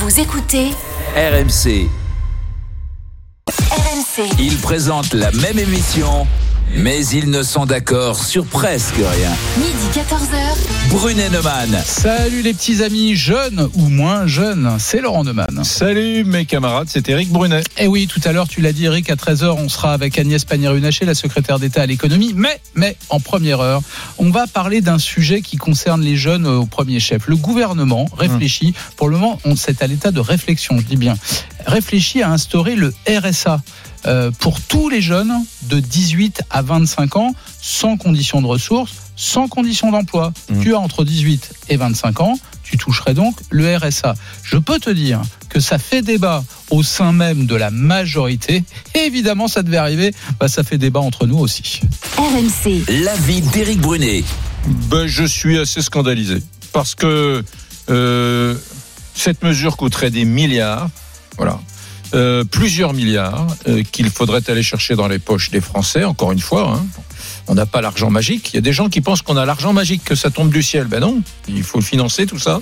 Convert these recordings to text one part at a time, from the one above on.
Vous écoutez RMC. RMC. Ils présentent la même émission, mais ils ne sont d'accord sur presque rien. Midi 14h. Brunet Neumann. Salut les petits amis jeunes ou moins jeunes, c'est Laurent Neumann. Salut mes camarades, c'est Eric Brunet. Et oui, tout à l'heure tu l'as dit Eric, à 13h on sera avec Agnès Pannier-Runacher, la secrétaire d'État à l'économie, mais, mais en première heure, on va parler d'un sujet qui concerne les jeunes au premier chef. Le gouvernement réfléchit, pour le moment on c'est à l'état de réflexion, je dis bien, réfléchit à instaurer le RSA. Euh, pour tous les jeunes de 18 à 25 ans, sans condition de ressources, sans condition d'emploi. Mmh. Tu as entre 18 et 25 ans, tu toucherais donc le RSA. Je peux te dire que ça fait débat au sein même de la majorité. Et évidemment, ça devait arriver, bah, ça fait débat entre nous aussi. RMC. L'avis d'Éric Brunet. Ben, je suis assez scandalisé parce que euh, cette mesure coûterait des milliards, voilà, Euh, plusieurs milliards euh, qu'il faudrait aller chercher dans les poches des Français. Encore une fois, hein. on n'a pas l'argent magique. Il y a des gens qui pensent qu'on a l'argent magique, que ça tombe du ciel. Ben non, il faut financer tout ça.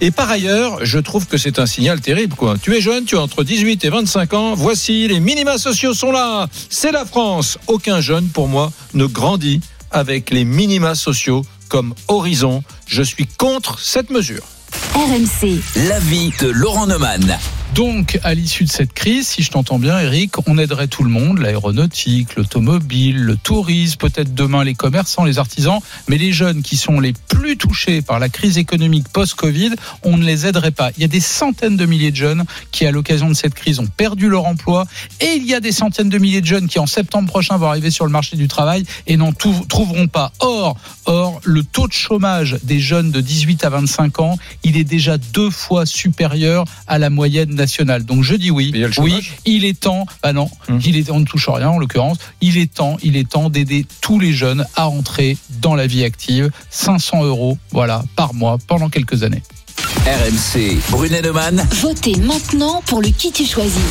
Et par ailleurs, je trouve que c'est un signal terrible. Quoi. Tu es jeune, tu as entre 18 et 25 ans. Voici, les minima sociaux sont là. C'est la France. Aucun jeune, pour moi, ne grandit avec les minima sociaux comme horizon. Je suis contre cette mesure. RMC. L'avis de Laurent Neumann. Donc, à l'issue de cette crise, si je t'entends bien, Eric, on aiderait tout le monde, l'aéronautique, l'automobile, le tourisme, peut-être demain les commerçants, les artisans, mais les jeunes qui sont les plus touchés par la crise économique post-Covid, on ne les aiderait pas. Il y a des centaines de milliers de jeunes qui, à l'occasion de cette crise, ont perdu leur emploi, et il y a des centaines de milliers de jeunes qui, en septembre prochain, vont arriver sur le marché du travail et n'en trouveront pas. Or, or, le taux de chômage des jeunes de 18 à 25 ans, il est déjà deux fois supérieur à la moyenne nationale. Donc je dis oui, il y a le oui, il est temps. Bah non, Hum. il est, on ne touche rien en l'occurrence. Il est temps, il est temps d'aider tous les jeunes à entrer dans la vie active. 500 euros, voilà, par mois pendant quelques années. RMC. Brunet Neumann. Votez maintenant pour le qui tu choisis.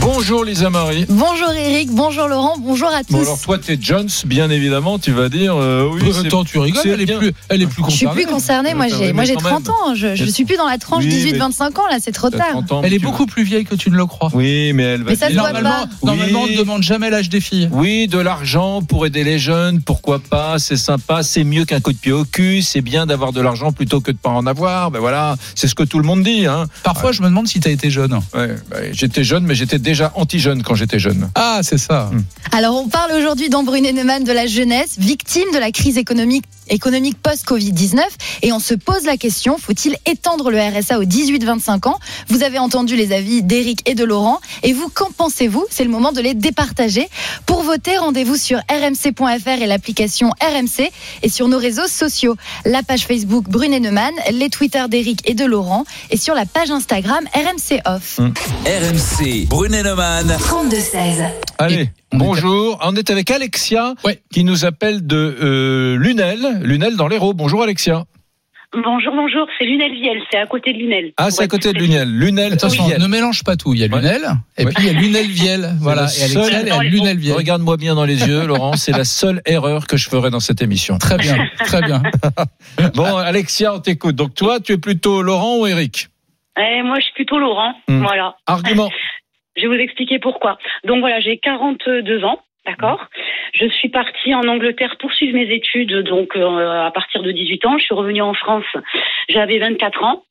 Bonjour Lisa Marie. Bonjour Eric, bonjour Laurent, bonjour à tous. Bon alors toi t'es Jones bien évidemment tu vas dire euh, oui c'est- Attends, tu rigoles, c'est elle est plus, elle est plus je suis concernée. plus concernée, moi Oui, j'ai mais moi j'ai quand 30 même. ans, je, je suis plus dans la tranche Oui, mais- 18-25 ans là, c'est trop tard. 30 ans, Elle est beaucoup plus vieille que tu ne le crois. Oui mais elle va Mais ça se Normalement, pas. normalement, Oui. on ne demande jamais l'âge des filles. Oui, de l'argent pour aider les jeunes, pourquoi pas, c'est sympa, c'est mieux qu'un coup de pied au cul, c'est bien d'avoir de l'argent plutôt que de pas en avoir, ben voilà, c'est ce que tout le monde dit. Hein. Parfois, je me demande si tu as été jeune. Ouais, ben, j'étais jeune, mais j'étais déjà anti-jeune quand j'étais jeune. Ah, c'est ça. Alors on parle aujourd'hui dans Brunet Neumann de la jeunesse, victime de la crise économique économique post-Covid-19 et on se pose la question, faut-il étendre le RSA aux 18-25 ans? Vous avez entendu les avis d'Eric et de Laurent et vous, qu'en pensez-vous? C'est le moment de les départager. Pour voter, rendez-vous sur rmc.fr et l'application RMC et sur nos réseaux sociaux, la page Facebook Brunet Neumann, les Twitter d'Eric et de Laurent et sur la page Instagram RMC Off. RMC. Brunet Neumann. 32-16. Allez, on est- bonjour, on est avec Alexia Ouais. qui nous appelle de euh, Lunel, Lunel dans l'Hérault. Bonjour Alexia. Bonjour, bonjour, c'est Lunel-Viel, c'est à côté de Lunel. Ah, c'est à côté de. Lunel. Lunel, Attention, Viel. ne mélange pas tout. Il y a Ouais. Lunel, et Ouais. puis il y a Lunel-Viel. Voilà, le et Alexia, à Lunel-Viel. Regarde-moi bien dans les yeux, Laurent, c'est la seule erreur que je ferai dans cette émission. Très bien, très bien. Bon, Alexia, on t'écoute. Donc toi, tu es plutôt Laurent ou Eric? Eh, moi, je suis plutôt Laurent. Hmm. Voilà. Argument. Je vais vous expliquer pourquoi. Donc voilà, j'ai 42 ans, d'accord Je suis partie en Angleterre poursuivre mes études, donc euh, à partir de 18 ans. Je suis revenue en France, j'avais 24 ans.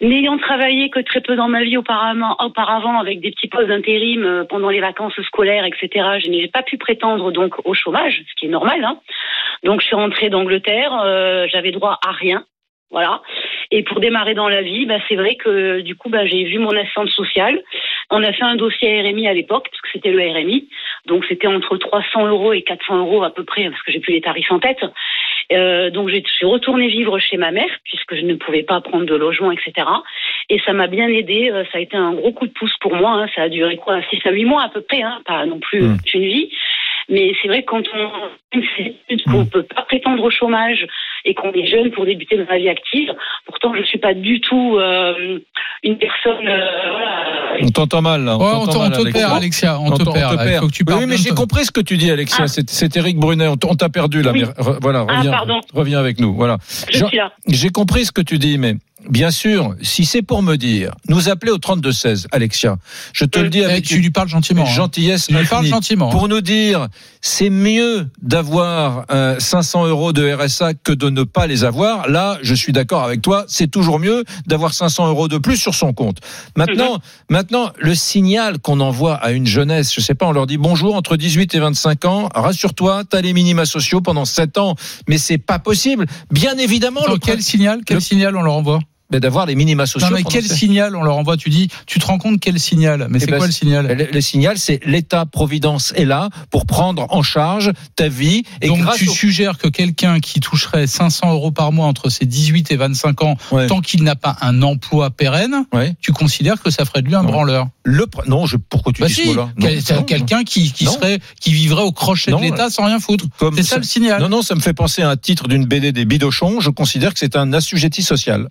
N'ayant travaillé que très peu dans ma vie auparavant, auparavant avec des petits postes d'intérim euh, pendant les vacances scolaires, etc., je n'ai pas pu prétendre donc au chômage, ce qui est normal. Hein. Donc je suis rentrée d'Angleterre, euh, j'avais droit à rien. Voilà. Et pour démarrer dans la vie, bah, c'est vrai que du coup, bah, j'ai vu mon assistante sociale. On a fait un dossier RMI à l'époque, parce que c'était le RMI. Donc c'était entre 300 euros et 400 euros à peu près, parce que j'ai plus les tarifs en tête. Euh, donc j'ai- je suis retournée vivre chez ma mère, puisque je ne pouvais pas prendre de logement, etc. Et ça m'a bien aidé. euh, Ça a été un gros coup de pouce pour moi. hein. Ça a duré quoi? 6 à 8 mois à peu près, hein. pas non plus Mm. toute une vie. Mais c'est vrai que quand on qu'on Mm. peut pas prétendre au chômage et qu'on est jeune pour débuter dans la vie active, pourtant je suis pas du tout euh, une personne. euh, voilà, On t'entend mal, là. Ouais, on te, t'entend on mal, te Alexia. perd, Alexia. On, On te perd. là. Il faut que tu Oui, parles oui, mais j'ai compris ce que tu dis, Alexia. Ah. C'est- C'est Eric Brunet. On t'a perdu là. Oui. mais re- voilà, Ah, reviens, pardon. reviens avec nous. Voilà. je Jean- suis là. J'ai compris ce que tu dis, mais bien sûr, si c'est pour me dire, nous appeler au 32-16, Alexia, je te le dis Eh, avec tu lui parles gentiment. une hein. gentillesse Tu lui parles gentiment. hein. pour nous dire c'est mieux d'avoir euh, 500 euros de RSA que de ne pas les avoir. Là, je suis d'accord avec toi, c'est toujours mieux d'avoir 500 euros de plus sur son compte. Maintenant, maintenant, le signal qu'on envoie à une jeunesse, je sais pas, on leur dit bonjour entre 18 et 25 ans, rassure-toi, t'as les minima sociaux pendant 7 ans, mais c'est pas possible. Bien évidemment, Attends, le quel signal Quel le- signal on leur envoie? D'avoir les minima sociaux. Non mais quel signal on leur envoie Tu dis, tu te rends compte quel signal? Mais Eh c'est ben, quoi le signal? le, le signal, c'est l'État-providence est là pour prendre en charge ta vie. Et Donc tu au- suggères que quelqu'un qui toucherait 500 euros par mois entre ses 18 et 25 ans, Ouais. tant qu'il n'a pas un emploi pérenne, Ouais. tu considères que ça ferait de lui un Ouais. branleur? Le pr- non, je, pourquoi tu Bah dis ce si, mot-là? quel- quelqu'un qui, qui serait, qui vivrait au crochet Non, de l'État sans rien foutre. C'est ça le signal. Non, non, ça me fait penser à un titre d'une BD des Bidochons. Je considère que c'est un assujetti social.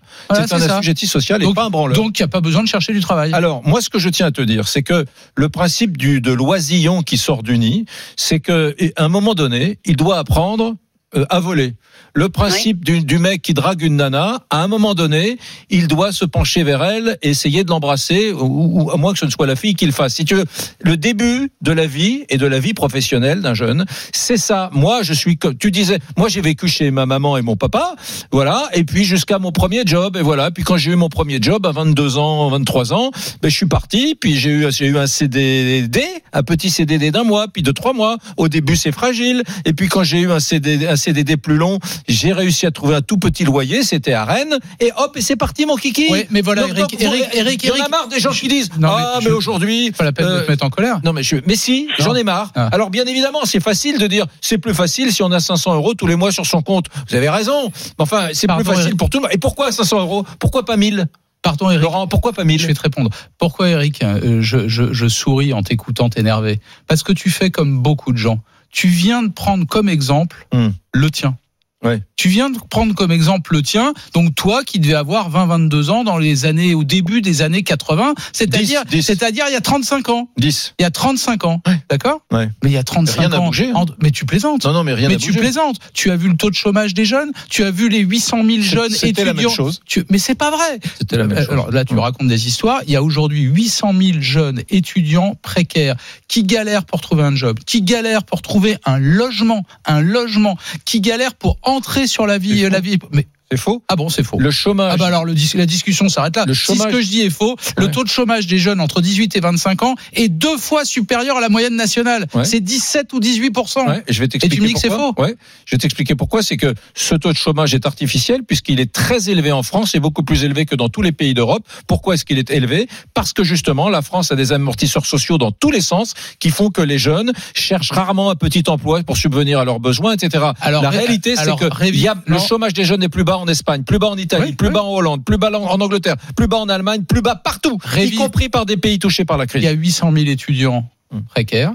Voilà, c'est un assujetti social et Donc- pas un branleur. Donc il n'y a pas besoin de chercher du travail. Alors, moi, ce que je tiens à te dire, c'est que le principe du, de l'oisillon qui sort du nid, c'est que, et à un moment donné, il doit apprendre euh, à voler. Le principe du, du mec qui drague une nana, à un moment donné, il doit se pencher vers elle et essayer de l'embrasser, ou, ou à moins que ce ne soit la fille qui le fasse. Si tu veux, le début de la vie et de la vie professionnelle d'un jeune, c'est ça. Moi, je suis comme tu disais. Moi, j'ai vécu chez ma maman et mon papa, voilà. Et puis jusqu'à mon premier job, et voilà. Puis quand j'ai eu mon premier job à 22 ans, 23 ans, ben je suis parti. Puis j'ai eu, j'ai eu un CDD, un petit CDD d'un mois, puis de trois mois. Au début, c'est fragile. Et puis quand j'ai eu un un CDD plus long, j'ai réussi à trouver un tout petit loyer. C'était à Rennes. Et hop, et c'est parti, mon kiki. Oui, mais voilà, Eric, Eric, il y en a Eric. marre des gens qui disent ah mais aujourd'hui Pas la peine de euh, te mettre en colère. non mais je, mais si, j'en ai marre. Ah. Alors bien évidemment, c'est facile de dire, c'est plus facile si on a 500 euros tous les mois sur son compte. Vous avez raison. Mais Enfin, c'est plus facile Eric. pour tout le monde. Et pourquoi 500 euros? Pourquoi pas 1000 Pardon, Eric. Laurent, pourquoi pas 1000 Je vais te répondre. Pourquoi, Eric, euh, je, je, je souris en t'écoutant t'énerver? Parce que tu fais comme beaucoup de gens. Tu viens de prendre comme exemple Hmm. le tien. Ouais. Tu viens de prendre comme exemple le tien, donc toi qui devais avoir 20-22 ans dans les années, au début des années 80, c'est-à-dire, 10, 10. c'est-à-dire il y a 35 ans. 10. Il y a 35 ans. Ouais. D'accord? Ouais. Mais il y a 35 Rien ans. hein. Mais tu plaisantes. Non, non, mais rien mais tu plaisantes. Tu as vu le taux de chômage des jeunes. Tu as vu les 800 000 jeunes C'était étudiants. la même chose. Tu- Mais c'est pas vrai. C'était la même Euh, chose. Alors là, tu Ouais. racontes des histoires. Il y a aujourd'hui 800 000 jeunes étudiants précaires qui galèrent pour trouver un job, qui galèrent pour trouver un logement, un logement, qui galèrent pour entrer sur la vie, C'est la vie. Mais C'est faux? ah bon, c'est faux. Le chômage. Ah bah alors le dis- la discussion s'arrête là. Le si chômage- ce que je dis est faux, le taux de chômage des jeunes entre 18 et 25 ans est deux fois supérieur à la moyenne nationale. Ouais. C'est 17 ou 18 Ouais, et je vais t'expliquer Et tu me dis que c'est. Ouais, je vais t'expliquer pourquoi. C'est que ce taux de chômage est artificiel puisqu'il est très élevé en France et beaucoup plus élevé que dans tous les pays d'Europe. Pourquoi est-ce qu'il est élevé? Parce que justement, la France a des amortisseurs sociaux dans tous les sens qui font que les jeunes cherchent rarement un petit emploi pour subvenir à leurs besoins, etc. Alors, la ré- réalité, c'est que y a, le chômage des jeunes est plus bas en Espagne, plus bas en Italie, Oui, plus oui. bas en Hollande, plus bas en Angleterre, plus bas en Allemagne, plus bas partout, Révi- y compris par des pays touchés par la Il crise. y a 800 000 étudiants Hum. précaires,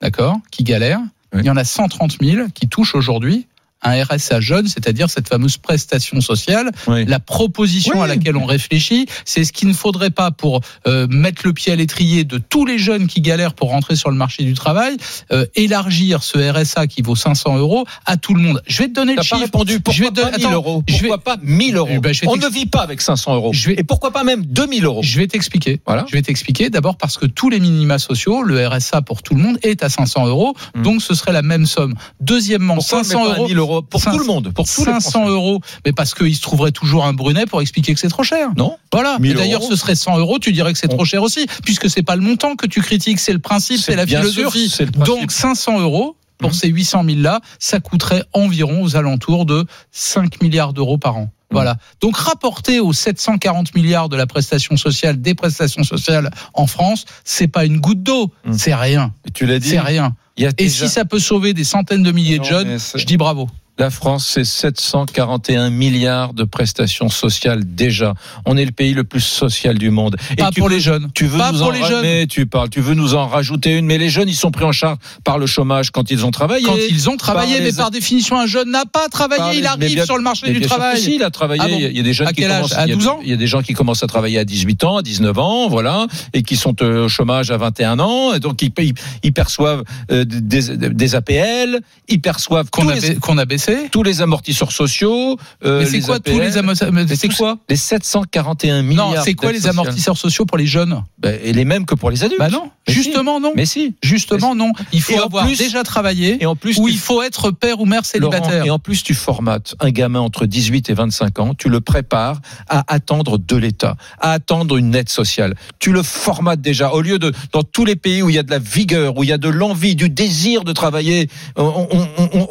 d'accord, qui galèrent. Il y en a 130 000 qui touchent aujourd'hui un RSA jeune, c'est-à-dire cette fameuse prestation sociale. Oui. La proposition Oui. à laquelle on réfléchit, c'est ce qu'il ne faudrait pas pour euh, mettre le pied à l'étrier de tous les jeunes qui galèrent pour rentrer sur le marché du travail, euh, élargir ce RSA qui vaut 500 euros à tout le monde. Je vais te donner le pas chiffre. répondu. Je Pourquoi vais te- pas 1000 attends, euros je vais- Pourquoi pas 1000 euros Eh ben, je vais On ne vit pas avec 500 euros. Je vais- Et pourquoi pas même 2000 euros Je vais t'expliquer. Voilà. Je vais t'expliquer d'abord parce que tous les minima sociaux, le RSA pour tout le monde est à 500 euros, Hmm. donc ce serait la même somme. Deuxièmement, Pourquoi on met 500 pas à euros. 1000 euros pour tout le monde, pour tous les 500 Français. euros, mais parce qu'il se trouverait toujours un Brunet pour expliquer que c'est trop cher. Non Voilà. 1000 Et d'ailleurs, ce serait 100 euros, tu dirais que c'est trop cher aussi, puisque c'est pas le montant que tu critiques, c'est le principe, c'est la philosophie. sûr, le. Donc 500 euros pour Mhm. ces 800 000 là, ça coûterait environ aux alentours de 5 milliards d'euros par an. Voilà. Donc rapporté aux 740 milliards de la prestation sociale, des prestations sociales en France, c'est pas une goutte d'eau, Mhm. c'est rien, Et Tu l'as dit. c'est rien. Il y a Et si ça peut sauver des centaines de milliers de jeunes, je dis bravo. La France, c'est 741 milliards de prestations sociales déjà. On est le pays le plus social du monde. Pas tu pour les jeunes. Tu veux Pas nous pour en les jeunes. tu parles, tu veux nous en rajouter une, mais les jeunes, ils sont pris en charge par le chômage quand ils ont travaillé. Quand ils ont travaillé, par mais les- par définition, un jeune n'a pas travaillé, par les- il mais arrive bien- sur le marché du travail. si, il a travaillé. Ah bon il y a des jeunes À qui commencent. À il y a- 12 ans Il y a des gens qui commencent à travailler à 18 ans, à 19 ans, voilà, et qui sont euh, au chômage à 21 ans, et donc ils, ils, ils perçoivent euh, des, des APL, ils perçoivent Qu'on a, les- qu'on a baissé fait tous les amortisseurs sociaux. euh, Mais c'est les quoi APL, tous les amortisseurs C'est quoi Les 741 milliards. Non, c'est quoi les amortisseurs sociaux pour les jeunes Ben, Et les mêmes que pour les adultes. Bah non, Mais si. justement non. Mais si. Justement non. Il faut Et avoir plus- déjà travaillé Et en plus, ou tu il faut être père ou mère Laurent, célibataire. et en plus, tu formates un gamin entre 18 et 25 ans, tu le prépares à attendre de l'État, à attendre une aide sociale. Tu le formates déjà. Au lieu de, dans tous les pays où il y a de la vigueur, où il y a de l'envie, du désir de travailler, on,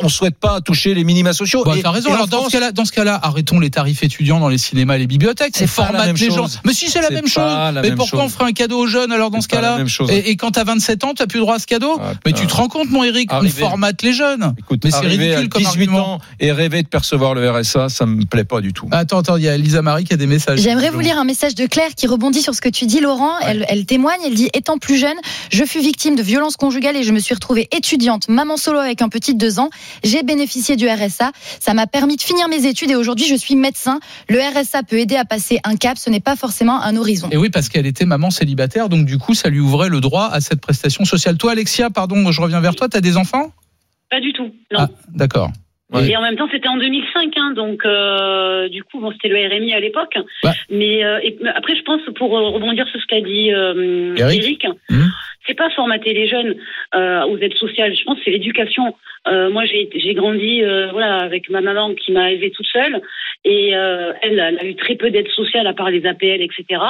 on souhaite pas toucher les minima sociaux. Bah, Et- raison. et Alors dans France, ce cas-là, dans ce cas-là, arrêtons les tarifs étudiants dans les cinémas et les bibliothèques. C'est On même les gens. Mais si c'est la même chose. la Mais même pourquoi chose. on ferait un cadeau aux jeunes alors dans ce cas-là et, et quand t'as 27 ans, t'as plus droit à ce cadeau Ah, Mais tu te rends compte, mon Eric, on Arriver- formate les jeunes. Écoute, Mais c'est ridicule à comme 18 argument. ans et rêver de percevoir le RSA, ça me plaît pas du tout. Attends, attends, il y a Lisa Marie qui a des messages. J'aimerais vous lire un message de Claire qui rebondit sur ce que tu dis, Laurent. Elle, elle témoigne, elle dit Étant plus jeune, je fus victime de violences conjugales et je me suis retrouvée étudiante, maman solo avec un petit de deux ans. J'ai bénéficié du RSA. Ça m'a permis de finir mes études et aujourd'hui, je suis médecin. Le RSA peut aider à passer un cap, ce n'est pas forcément un horizon. Et oui, parce qu'elle était maman célibataire, donc du coup, ça lui ouvrait le droit à cette prestation sociale. Toi, Alexia, pardon, je reviens vers toi, t'as des enfants? Pas du tout. Non. Ah, d'accord. Ouais. Et en même temps, c'était en 2005, hein, donc euh, du coup, bon, c'était le RMI à l'époque. Mais euh, et- mais après, je pense pour euh, rebondir sur ce qu'a dit euh, Eric. Eric, Mhm. C'est pas formater les jeunes euh, aux aides sociales. Je pense que c'est l'éducation. Euh, moi, j'ai grandi euh, voilà avec ma maman qui m'a élevée toute seule et euh, elle, elle a eu très peu d'aides sociales à part les APL, etc.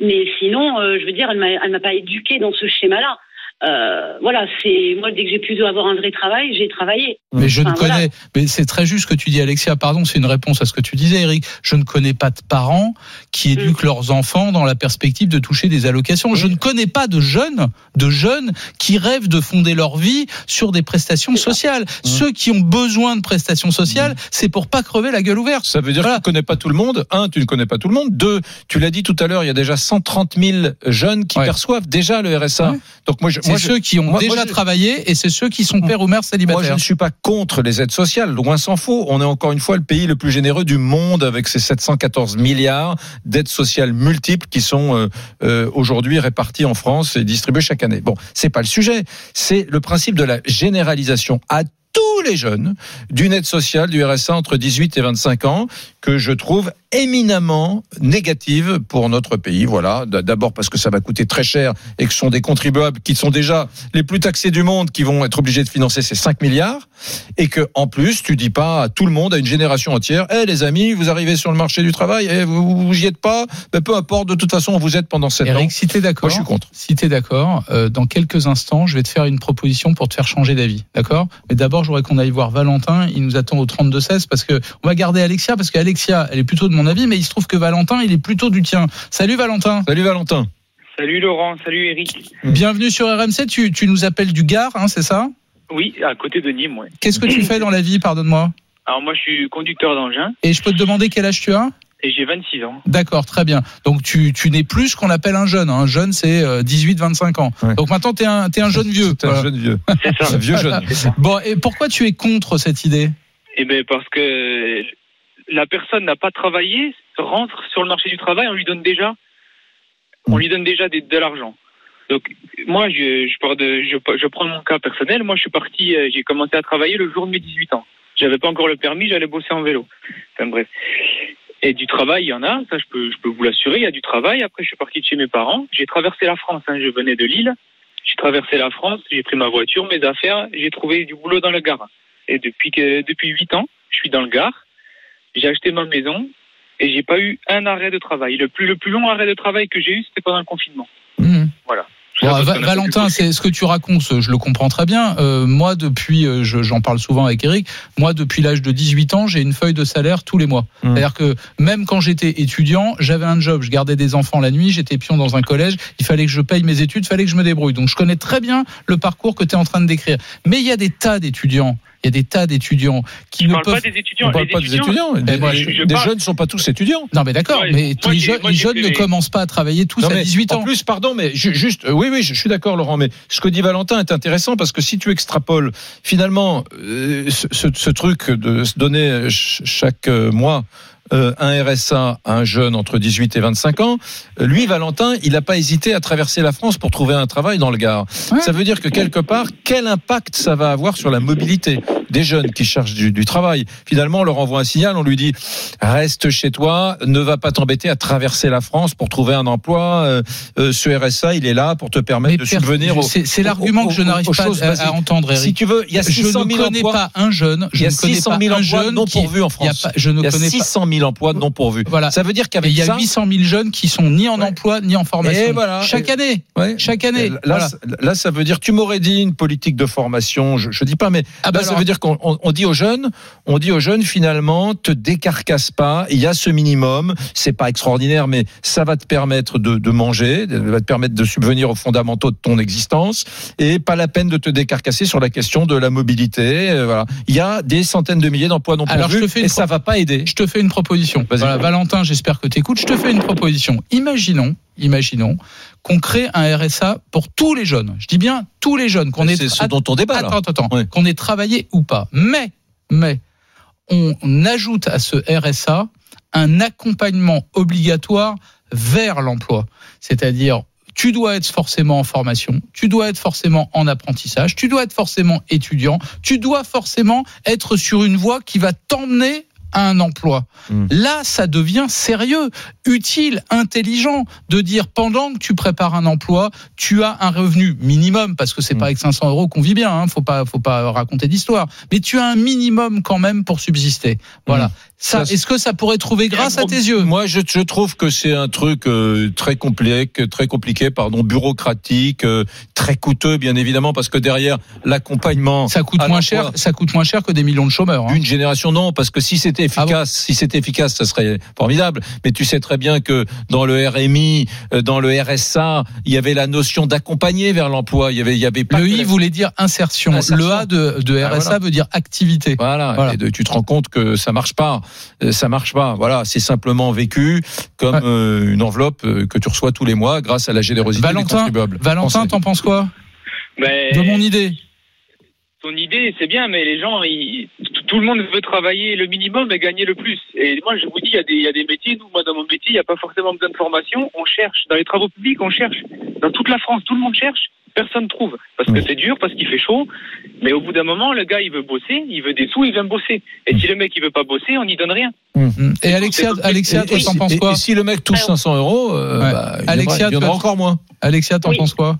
Mais sinon, euh, je veux dire, elle m'a pas éduquée dans ce schéma-là. Euh, voilà, c'est moi dès que j'ai pu avoir un vrai travail, j'ai travaillé. Mais je ne Enfin, voilà. connais, mais c'est très juste ce que tu dis, Alexia. Pardon, c'est une réponse à ce que tu disais, Eric. Je ne connais pas de parents qui éduquent leurs enfants dans la perspective de toucher des allocations. Je ne connais pas de jeunes, de jeunes qui rêvent de fonder leur vie sur des prestations sociales. Ceux qui ont besoin de prestations sociales, c'est pour pas crever la gueule ouverte. Ça veut dire Voilà. que tu ne connais pas tout le monde. Un, tu ne connais pas tout le monde. Deux, tu l'as dit tout à l'heure, il y a déjà 130 000 jeunes qui Ouais. perçoivent déjà le RSA. Ouais. Donc moi, je, C'est ceux qui ont moi- déjà moi, je- travaillé et c'est ceux qui sont pères ou mères moi, je célibataires. ne suis pas contre les aides sociales. Loin s'en faut. On est encore une fois le pays le plus généreux du monde avec ses 714 milliards d'aides sociales multiples qui sont euh, euh, aujourd'hui réparties en France et distribuées chaque année. Bon, c'est pas le sujet. C'est le principe de la généralisation à tous les jeunes d'une aide sociale du RSA entre 18 et 25 ans que je trouve éminemment négative pour notre pays. Voilà, d'abord parce que ça va coûter très cher et que ce sont des contribuables qui sont déjà les plus taxés du monde qui vont être obligés de financer ces 5 milliards et que en plus tu dis pas à tout le monde, à une génération entière, eh les amis, vous arrivez sur le marché du travail, et vous vous y êtes pas, ben, peu importe, de toute façon vous êtes pendant 7 ans. Eric, si t'es d'accord. je suis contre. Si tu es d'accord, euh, dans quelques instants, je vais te faire une proposition pour te faire changer d'avis. D'accord? Mais d'abord, je voudrais qu'on aille voir Valentin. Il nous attend au 32-16 parce que on va garder Alexia parce qu'Alexia, elle est plutôt de mon avis, mais il se trouve que Valentin, il est plutôt du tien. Salut Valentin. Salut Valentin. Salut Laurent, salut Eric. Bienvenue sur RMC. Tu, tu nous appelles du Gard, hein, c'est ça? Oui, à côté de Nîmes, ouais. Qu'est-ce que tu fais dans la vie, pardonne-moi? Alors moi je suis conducteur d'engin Et je peux te demander quel âge tu as? Et j'ai 26 ans. D'accord, très bien. Donc tu, tu n'es plus ce qu'on appelle un jeune. hein. Un jeune, c'est euh, 18-25 ans. Ouais. Donc maintenant, tu es un, t'es un jeune vieux. C'est un jeune vieux. C'est ça. Un vieux jeune. Bon, et pourquoi tu es contre cette idée? Eh ben parce que la personne n'a pas travaillé, rentre sur le marché du travail, on lui donne déjà, on lui donne déjà de l'argent. Donc moi je, je, de, je, je prends mon cas personnel. Moi je suis parti, euh, j'ai commencé à travailler le jour de mes 18 ans. J'avais pas encore le permis, j'allais bosser en vélo. Enfin bref. Et du travail, il y en a, ça je peux, je peux vous l'assurer, il y a du travail. Après, je suis parti de chez mes parents. J'ai traversé la France, hein, je venais de Lille. J'ai traversé la France, j'ai pris ma voiture, mes affaires, j'ai trouvé du boulot dans le Gard. Et depuis que depuis huit ans, je suis dans le Gard. J'ai acheté ma maison et j'ai pas eu un arrêt de travail. Le plus le plus long arrêt de travail que j'ai eu, c'était pendant le confinement. Mhm. Je sais Bon, pas Va- si on a Valentin, c'est ce que tu racontes, je le comprends très bien. Euh, moi, depuis, euh, je- j'en parle souvent avec Eric. Moi, depuis l'âge de 18 ans, j'ai une feuille de salaire tous les mois. Mmh. C'est-à-dire que même quand j'étais étudiant, j'avais un job, je gardais des enfants la nuit, j'étais pion dans un collège. Il fallait que je paye mes études, il fallait que je me débrouille. Donc, je connais très bien le parcours que tu es en train de décrire. Mais il y a des tas d'étudiants. Il y a des tas d'étudiants qui Je ne parle peuvent pas des étudiants. On parle Les pas des étudiants. Eh, moi, Les- je- je les parle- jeunes ne sont pas tous étudiants. Non, mais d'accord, Ouais, mais moi, les, jeunes- moi, les j'ai jeunes fait ne les- commencent pas à travailler tous Non, à mais 18 ans. En plus, pardon, mais ju- juste, euh, oui, oui, je suis d'accord, Laurent, mais ce que dit Valentin est intéressant parce que si tu extrapoles finalement euh, ce, ce- ce truc de se donner ch- chaque euh, mois euh, un RSA à un jeune entre 18 et 25 ans, euh, lui, Valentin, il n'a pas hésité à traverser la France pour trouver un travail dans le Gard. Ouais. Ça veut dire que quelque part, quel impact ça va avoir sur la mobilité des jeunes qui cherchent du, du travail? Finalement, on leur envoie un signal, on lui dit reste chez toi, ne va pas t'embêter à traverser la France pour trouver un emploi. Euh, ce RSA, il est là pour te permettre Mais de subvenir. c'est l'argument que je n'arrive pas à, entendre, Eric. Si tu veux, il y a je 600 ne 000 connais emplois. pas un jeune. Il Je y a ne connais 600 pas 000 un emplois non pourvus en il y a France. pas- je ne connais pas. 600 000 emplois non pourvus. Voilà. Ça veut dire qu'avec il y a ça, 800 000 jeunes qui sont ni en Ouais. emploi ni en formation. Et voilà. Chaque Et- année. Ouais. Chaque année. Là, Voilà. ça- là, ça veut dire, tu m'aurais dit une politique de formation, je, je dis pas, mais Ah bah là, ça veut dire qu'on on- on dit aux jeunes, on dit aux jeunes, finalement, te décarcasse pas, il y a ce minimum, c'est pas extraordinaire, mais ça va te permettre de, de manger, ça va te permettre de subvenir aux fondamentaux de ton existence, et pas la peine de te décarcasser sur la question de la mobilité, euh, voilà. Il y a des centaines de milliers d'emplois non pourvus, et ça va pas aider. Je te fais une proposition. Voilà, Valentin, j'espère que tu écoutes. Je te fais une proposition. Imaginons, imaginons qu'on crée un RSA pour tous les jeunes. Je dis bien tous les jeunes, qu'on ait C'est ce dont on débat, là. attends, attends, attends. Ouais. qu'on ait travaillé ou pas. Mais, mais, on ajoute à ce RSA un accompagnement obligatoire vers l'emploi. C'est-à-dire, tu dois être forcément en formation, tu dois être forcément en apprentissage, tu dois être forcément étudiant, tu dois forcément être sur une voie qui va t'emmener à un emploi. Mm. Là, ça devient sérieux, utile, intelligent de dire pendant que tu prépares un emploi, tu as un revenu minimum parce que c'est Mm. pas avec 500 euros qu'on vit bien, hein, faut pas, faut pas raconter d'histoire, mais tu as un minimum quand même pour subsister. Voilà. Ça, est-ce que ça pourrait trouver grâce à tes yeux? Moi, je, je trouve que c'est un truc euh, très compliqué, très compliqué, pardon, bureaucratique, euh, très coûteux, bien évidemment, parce que derrière l'accompagnement Ça coûte moins cher, ça coûte moins cher que des millions de chômeurs. hein. d'une génération, non, parce que si c'était Ah efficace, si c'était efficace, ça serait formidable. Mais tu sais très bien que dans le RMI, euh, dans le RSA, il y avait la notion d'accompagner vers l'emploi. Il y avait, il y avait pas Le I la- voulait dire insertion. Insertion. Le A de, de Ah, RSA voilà. veut dire activité. Voilà, Voilà. Et de- tu te rends compte que ça marche pas, ça marche pas. Voilà, c'est simplement vécu comme Ouais. euh, une enveloppe euh, que tu reçois tous les mois grâce à la générosité des Valentin, contribuables. Valentin, t'en penses quoi Mais De mon idée. ton idée, c'est bien, mais les gens, ils- tout le monde veut travailler le minimum et gagner le plus. Et moi, je vous dis, il y a des, il y a des métiers. Nous, moi, dans mon métier, il n'y a pas forcément besoin de formation. On cherche. Dans les travaux publics, on cherche. Dans toute la France, tout le monde cherche. Personne trouve. Parce que Mm. c'est dur, parce qu'il fait chaud. Mais au bout d'un moment, le gars, il veut bosser, il veut des sous, il vient bosser. Et si le mec, il veut pas bosser, on n'y donne rien. Mm. Et Alexia, Alexia, toi, et t'en si- penses quoi et si le mec touche Alors- 500 euros, euh, Ouais. bah, il Alexia, viendra, encore moins. Alexia, t'en Oui. penses quoi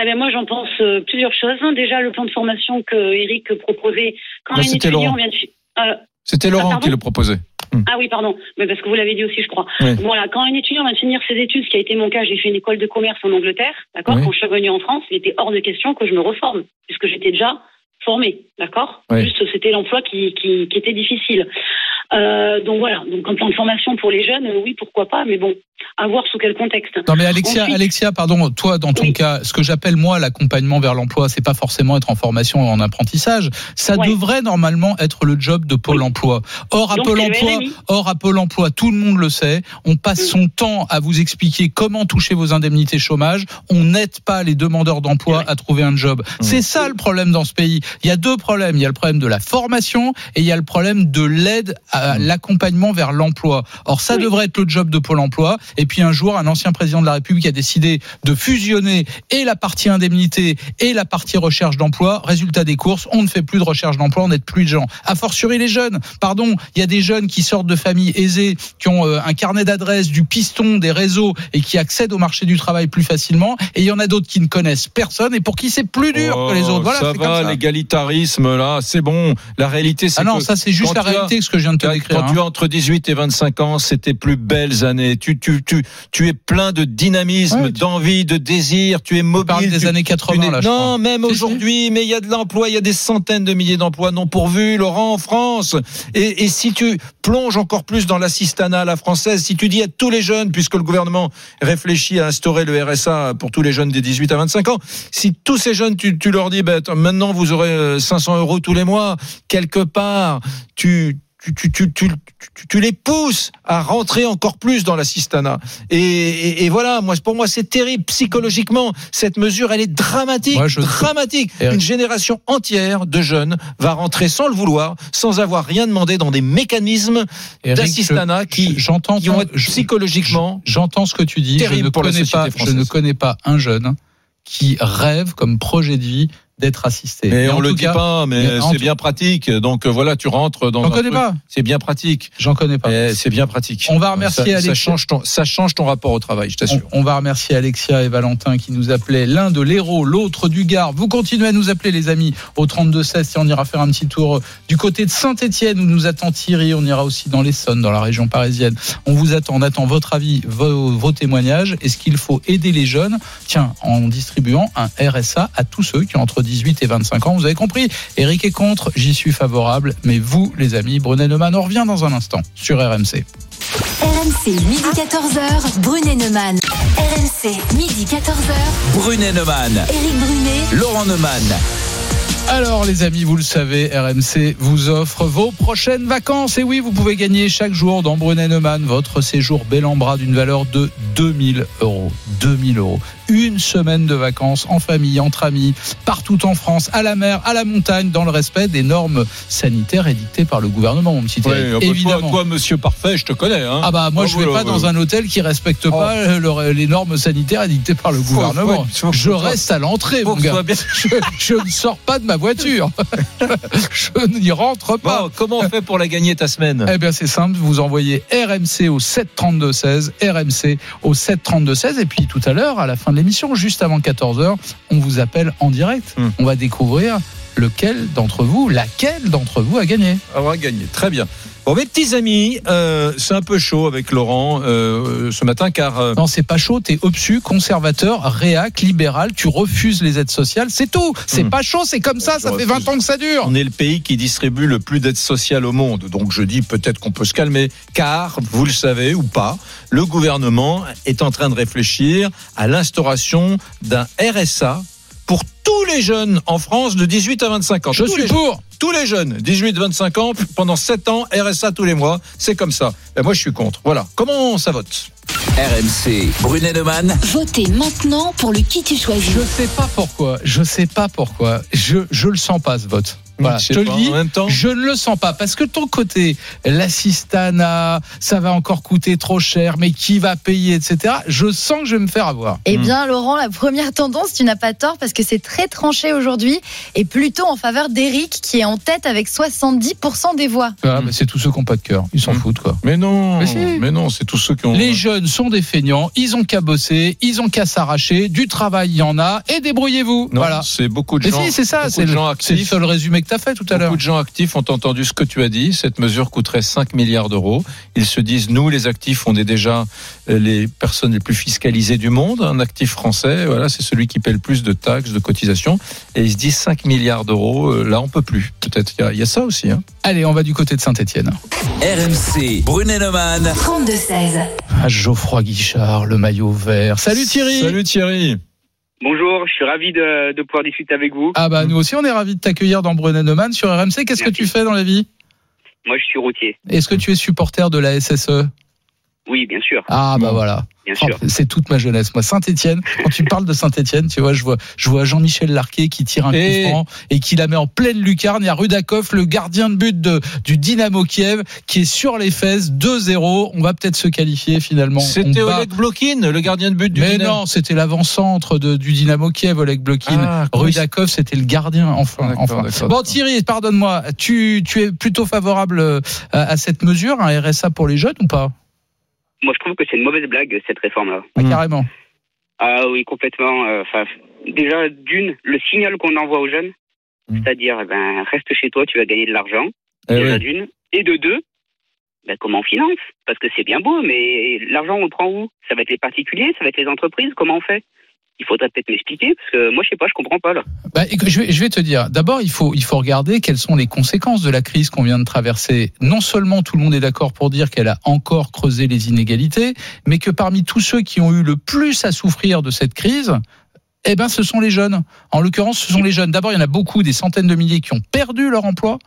Eh ben moi, j'en pense euh, plusieurs choses. Déjà, le plan de formation que Eric proposait quand Non, un c'était étudiant Laurent. vient de... euh, C'était Laurent pardon qui le proposait. Ah oui, pardon, mais parce que vous l'avez dit aussi, je crois. Oui. Voilà, quand un étudiant va finir ses études, ce qui a été mon cas, j'ai fait une école de commerce en Angleterre, d'accord Oui. Quand je suis revenue en France, il était hors de question que je me reforme, puisque j'étais déjà formée, d'accord Oui. Juste, c'était l'emploi qui, qui, qui était difficile. Euh, donc voilà, donc un plan de formation pour les jeunes, euh, oui, pourquoi pas, mais bon, à voir sous quel contexte. Non mais Alexia, Ensuite- Alexia, pardon, toi dans ton Oui. cas, ce que j'appelle moi l'accompagnement vers l'emploi, c'est pas forcément être en formation ou en apprentissage, ça Ouais. devrait normalement être le job de Pôle Emploi. Or à Donc, Pôle Emploi, or à Pôle Emploi, tout le monde le sait, on passe Mm. son temps à vous expliquer comment toucher vos indemnités chômage, on n'aide pas les demandeurs d'emploi à trouver un job. C'est ça le problème dans ce pays. Il y a deux problèmes, il y a le problème de la formation et il y a le problème de l'aide à l'accompagnement vers l'emploi. Or ça Oui. devrait être le job de Pôle Emploi et puis un jour un ancien président de la République a décidé de fusionner et la partie indemnité et la partie recherche d'emploi. Résultat des courses, on ne fait plus de recherche d'emploi, on n'aide plus de gens. A fortiori les jeunes. Pardon, il y a des jeunes qui sortent de familles aisées, qui ont euh, un carnet d'adresses, du piston, des réseaux et qui accèdent au marché du travail plus facilement. Et il y en a d'autres qui ne connaissent personne et pour qui c'est plus dur que les autres. Voilà, Oh, ça c'est comme va, ça. L'égalitarisme, là, c'est bon. La réalité, c'est Ah non, que ça c'est juste la as- réalité ce que je viens de te décrire. quand hein. tu as entre 18 et 25 ans, c'est tes plus belles années. Tu, tu, tu, tu es plein de dynamisme, Ouais, d'envie, de désir. Tu es On mobile. parle des tu- années tu 80 n'es- là, je non, crois. même aujourd'hui, mais il y a de l'emploi, il y a des centaines de milliers d'emplois non pourvus, Laurent, en France. Et, et si tu plonges encore plus dans l'assistanat à la française, si tu dis à tous les jeunes, puisque le gouvernement réfléchit à instaurer le RSA pour tous les jeunes des 18 à 25 ans, si tous ces jeunes, tu, tu leur dis, ben, maintenant vous aurez euh, 500 euros tous les mois, quelque part, tu tu, tu, tu, tu, tu- tu les pousses à rentrer encore plus dans l'assistanat. Et, et, et voilà, moi, pour moi, c'est terrible psychologiquement. Cette mesure, elle est dramatique, Moi, je- dramatique. Eric. Une génération entière de jeunes va rentrer sans le vouloir, sans avoir rien demandé dans des mécanismes d'assistanat je- qui, j'entends qui psychologiquement. J'entends ce que tu dis. Je Terrible ne, pour la connais pas, je ne connais pas un jeune qui rêve comme projet de vie d'être assisté. Mais en on le dit cas, pas, mais mais c'est bien pratique. Donc euh, voilà, tu rentres dans. J'en connais pas. C'est bien pratique. J'en connais pas. Eh, C'est bien pratique. On va remercier ça, ça Alexis. change ton, ça change ton rapport au travail, je t'assure. On, on va remercier Alexia et Valentin qui nous appelaient l'un de l'Hérault, l'autre du Gard. Vous continuez à nous appeler les amis au 32-16 et on ira faire un petit tour du côté de Saint-Etienne où nous attend Thierry. On ira aussi dans l'Essonne, dans la région parisienne. On vous attend, on attend votre avis, vos, vos témoignages. Est-ce qu'il faut aider les jeunes? Tiens, en distribuant un RSA à tous ceux qui ont entre 18 et 25 ans. Vous avez compris Eric est contre, j'y suis favorable. Mais vous, les amis, Brunet Neumann, on revient dans un instant sur RMC. RMC, midi 14h, Brunet Neumann. RMC, midi 14h, Brunet Neumann, Éric Brunet. Laurent Neumann. Alors les amis, vous le savez, RMC vous offre vos prochaines vacances. Et oui, vous pouvez gagner chaque jour dans Brunet Neumann votre séjour bel en bras d'une valeur de 2000 euros. 2000 euros. Une semaine de vacances en famille, entre amis, partout en France, à la mer, à la montagne, dans le respect des normes sanitaires édictées par le gouvernement, mon petit ah bah, toi, Évidemment. toi, monsieur parfait, je te connais. Hein. Ah bah moi Ah, je vais voilà, pas dans un hôtel qui respecte pas le- les normes sanitaires édictées par le Faut- gouvernement. je reste à l'entrée, mon gars. Je, je ne sors pas de ma voiture. je n'y rentre pas. Bon, comment on fait pour la gagner ta semaine? Eh bien, c'est simple. Vous envoyez RMC au 732-16, RMC au 732-16. Et puis, tout à l'heure, à la fin de l'émission, juste avant 14h, on vous appelle en direct. Hmm. On va découvrir lequel d'entre vous, laquelle d'entre vous a gagné. On va gagner. Très bien. Bon, mes petits amis, euh, c'est un peu chaud avec Laurent euh, ce matin car euh, Non, c'est pas chaud. T'es obsus, conservateur, réac, libéral. Tu refuses les aides sociales. C'est tout. C'est Hmm. pas chaud. C'est comme ça. Je Ça fait refuse. 20 ans que ça dure. on est le pays qui distribue le plus d'aides sociales au monde. Donc je dis peut-être qu'on peut se calmer car, vous le savez ou pas, le gouvernement est en train de réfléchir à l'instauration d'un RSA pour tous les jeunes en France de 18 à 25 ans. Je Tous suis les pour. tous les jeunes, 18-25 ans, pendant 7 ans, RSA tous les mois, c'est comme ça. Ben moi, je suis contre. Voilà. Comment ça vote? RMC, Brunet Neumann. Votez maintenant pour le qui tu choisis. Je sais pas pourquoi. Je sais pas pourquoi. Je, je le sens pas, ce vote. Voilà, Je te le pas, dis. En même temps, Je ne le sens pas parce que ton côté, l'assistanat, ça va encore coûter trop cher, mais qui va payer, etc. Je sens que je vais me faire avoir. Eh Hmm. bien, Laurent, la première tendance, tu n'as pas tort parce que c'est très tranché aujourd'hui et plutôt en faveur d'Éric qui est en tête avec 70% des voix. Voilà, Mm. mais c'est tous ceux qui n'ont pas de cœur. Ils s'en Mm. foutent, quoi. mais non, Mais si. mais non, c'est tous ceux qui ont. Les jeunes sont des feignants, ils ont qu'à bosser, ils ont qu'à s'arracher, du travail il y en a, et débrouillez-vous. Voilà. c'est beaucoup de Mais gens. si, c'est ça, c'est le, le seul résumé que tu as fait tout à l'heure. Beaucoup de gens actifs ont entendu ce que tu as dit. Cette mesure coûterait 5 milliards d'euros. Ils se disent, nous, les actifs, on est déjà euh, les personnes les plus fiscalisées du monde. Un actif français, voilà, c'est celui qui paie le plus de taxes, de cotisations. Et ils se disent 5 milliards d'euros, euh, là, on peut plus. Peut-être, il y a- il y, a ça aussi. Hein. Allez, on va du côté de Saint-Etienne. RMC, Brunet Neumann. 32-16. Ah, Geoffroy Guichard, le maillot vert. Salut Thierry. Salut Thierry. Bonjour, je suis ravi de, de pouvoir discuter avec vous. Ah bah nous aussi on est ravis de t'accueillir dans Brunet Neumann sur RMC. Qu'est-ce que tu fais dans la vie? Moi, je suis routier. Est-ce que tu es supporter de la SSE Oui, bien sûr, Ah bah voilà. bien Oh, sûr. c'est toute ma jeunesse. Moi, Saint-Etienne, quand tu parles de Saint-Etienne, tu vois, je vois, je vois Jean-Michel Larquet qui tire un Et- coup franc et qui la met en pleine lucarne. Il y a Rudakov, le gardien de but de, du Dynamo Kiev, qui est sur les fesses, 2-0. On va peut-être se qualifier finalement. C'était Oleg Blokin, le gardien de but du Mais Dynamo. non, c'était l'avant-centre de- du Dynamo Kiev, Oleg Blokin. Ah, Rudakov, c'était le gardien, enfin. Enfin. Bon. Thierry, pardonne-moi, tu, tu es plutôt favorable euh, à, à cette mesure, un RSA pour les jeunes ou pas? Moi, je trouve que c'est une mauvaise blague, cette réforme-là. Ah, Mm. Carrément. Ah oui, complètement. euh, Enfin, déjà, d'une, le signal qu'on envoie aux jeunes, Mm. c'est-à-dire, eh ben, reste chez toi, tu vas gagner de l'argent. Eh déjà oui. d'une. Et de deux, ben, comment on finance? Parce que c'est bien beau, mais l'argent, on le prend où? Ça va être les particuliers, ça va être les entreprises, comment on fait? Il faudrait peut-être m'expliquer, parce que moi, je sais pas, je comprends pas, là. Bah, je, vais, je vais te dire. D'abord, il faut, il faut regarder quelles sont les conséquences de la crise qu'on vient de traverser. Non seulement tout le monde est d'accord pour dire qu'elle a encore creusé les inégalités, mais que parmi tous ceux qui ont eu le plus à souffrir de cette crise, eh ben, ce sont les jeunes. En l'occurrence, ce sont les jeunes. D'abord, il y en a beaucoup, des centaines de milliers qui ont perdu leur emploi.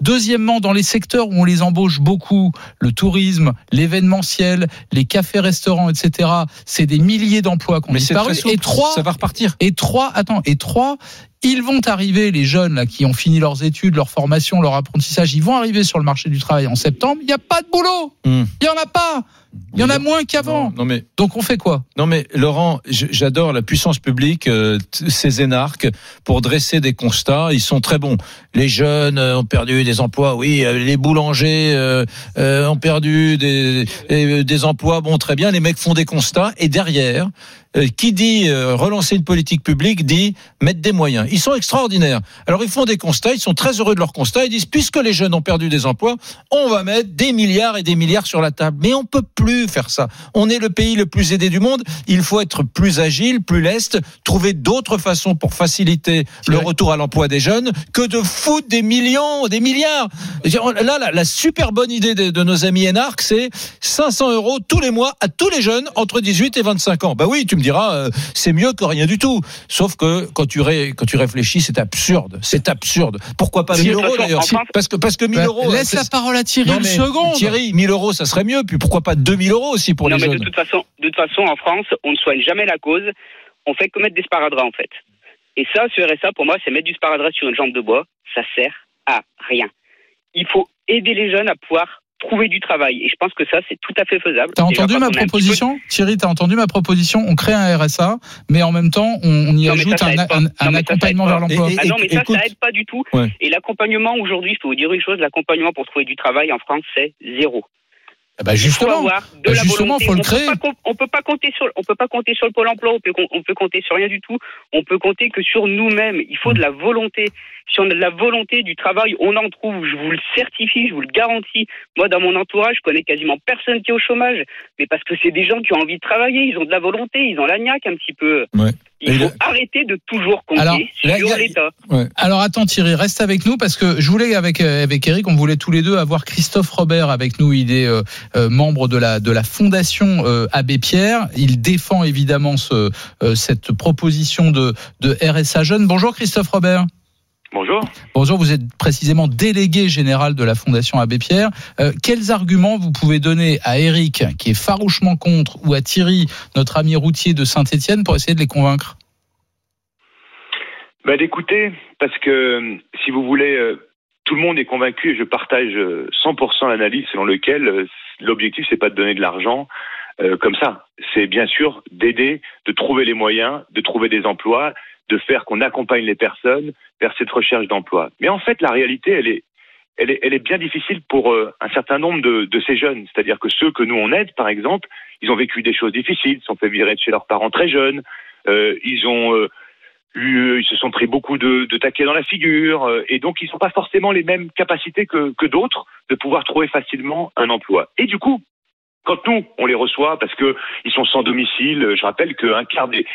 Deuxièmement, dans les secteurs où on les embauche beaucoup, le tourisme, l'événementiel, les cafés-restaurants, etc., c'est des milliers d'emplois qui ont disparu. Et trois, ça va repartir. et trois, attends, et trois, ils vont arriver, les jeunes là, qui ont fini leurs études, leur formation, leur apprentissage, ils vont arriver sur le marché du travail en septembre. Il n'y a pas de boulot. Hmm. Il n'y en a pas. Il y en a moins qu'avant. Non, non, mais Donc on fait quoi? Non mais Laurent, j'adore la puissance publique, euh, ces énarques, pour dresser des constats. Ils sont très bons. Les jeunes euh, ont perdu des emplois, oui. euh, Les boulangers euh, euh, ont perdu des, emplois, bon très bien. Les mecs font des constats et derrière, qui dit euh, relancer une politique publique dit mettre des moyens. Ils sont extraordinaires. Alors ils font des constats, ils sont très heureux de leurs constats. Ils disent puisque les jeunes ont perdu des emplois, on va mettre des milliards et des milliards sur la table. Mais on peut plus faire ça. On est le pays le plus aidé du monde. Il faut être plus agile, plus leste, trouver d'autres façons pour faciliter le retour à l'emploi des jeunes que de foutre des millions, des milliards. Là, la, la super bonne idée de, de nos amis énarques, c'est 500 euros tous les mois à tous les jeunes entre 18 et 25 ans. Bah oui, tu me diras, euh, c'est mieux que rien du tout. Sauf que quand tu, ré- quand tu réfléchis, c'est absurde. C'est absurde. Pourquoi pas De 1000 toute euros d'ailleurs Parce que, parce que 1000 Bah, euros. Laisse c'est- la parole à Thierry non, une seconde. Thierry, 1000 euros, ça serait mieux. Puis pourquoi pas 2000 euros aussi pour non, les mais de jeunes toute façon, de toute façon, en France, on ne soigne jamais la cause. On fait que mettre des sparadraps, en fait. Et ça, ce RSA, pour moi, c'est mettre du sparadrap sur une jambe de bois. Ça sert à rien. Il faut aider les jeunes à pouvoir trouver du travail. Et je pense que ça, c'est tout à fait faisable. T'as entendu ma peu- proposition Thierry, t'as entendu ma proposition On crée un RSA, mais en même temps, on, on y Non, ajoute ça, ça un, Non, ça, accompagnement vers l'emploi. Et- Ah non, mais ça, Écoute- ça aide pas du tout. Ouais. Et l'accompagnement aujourd'hui, je peux vous dire une chose, l'accompagnement pour trouver du travail en France, c'est zéro. Ah bah justement, Bah la justement, volonté. faut le on. Peut pas, on peut pas compter sur, on peut pas compter sur le pôle emploi. On peut, on peut compter sur rien du tout. On peut compter que sur nous-mêmes. Il faut de la volonté. Si on a de la volonté du travail, on en trouve. Je vous le certifie, je vous le garantis. Moi, dans mon entourage, je connais quasiment personne qui est au chômage. Mais parce que c'est des gens qui ont envie de travailler. Ils ont de la volonté. Ils ont la niaque un petit peu. Ouais. Il Et faut arrêter de toujours compter Alors, sur l'État. Alors attends Thierry, reste avec nous parce que je voulais avec euh, avec Eric, on voulait tous les deux avoir Christophe Robert avec nous. Il est euh, euh, membre de la de la fondation euh, Abbé Pierre. Il défend évidemment ce euh, cette proposition de de RSA jeune. Bonjour Christophe Robert. Bonjour. Bonjour, vous êtes précisément délégué général de la Fondation Abbé Pierre. Euh, quels arguments vous pouvez donner à Eric, qui est farouchement contre, ou à Thierry, notre ami routier de Saint-Etienne, pour essayer de les convaincre? Bah, d'écouter, parce que euh, si vous voulez, euh, tout le monde est convaincu et je partage euh, 100% l'analyse selon lequel euh, l'objectif c'est pas de donner de l'argent euh, comme ça. C'est bien sûr d'aider, de trouver les moyens, de trouver des emplois, de faire qu'on accompagne les personnes vers cette recherche d'emploi. Mais en fait, la réalité, elle est, elle est, elle est bien difficile pour euh, un certain nombre de, de ces jeunes. C'est-à-dire que ceux que nous on aide, par exemple, ils ont vécu des choses difficiles, se sont fait virer de chez leurs parents très jeunes, euh, ils ont euh, eu, euh, ils se sont pris beaucoup de, de taquets dans la figure, et donc ils n'ont pas forcément les mêmes capacités que, que d'autres de pouvoir trouver facilement un emploi. Et du coup, quand nous, on les reçoit parce que ils sont sans domicile, je rappelle qu'un quart des,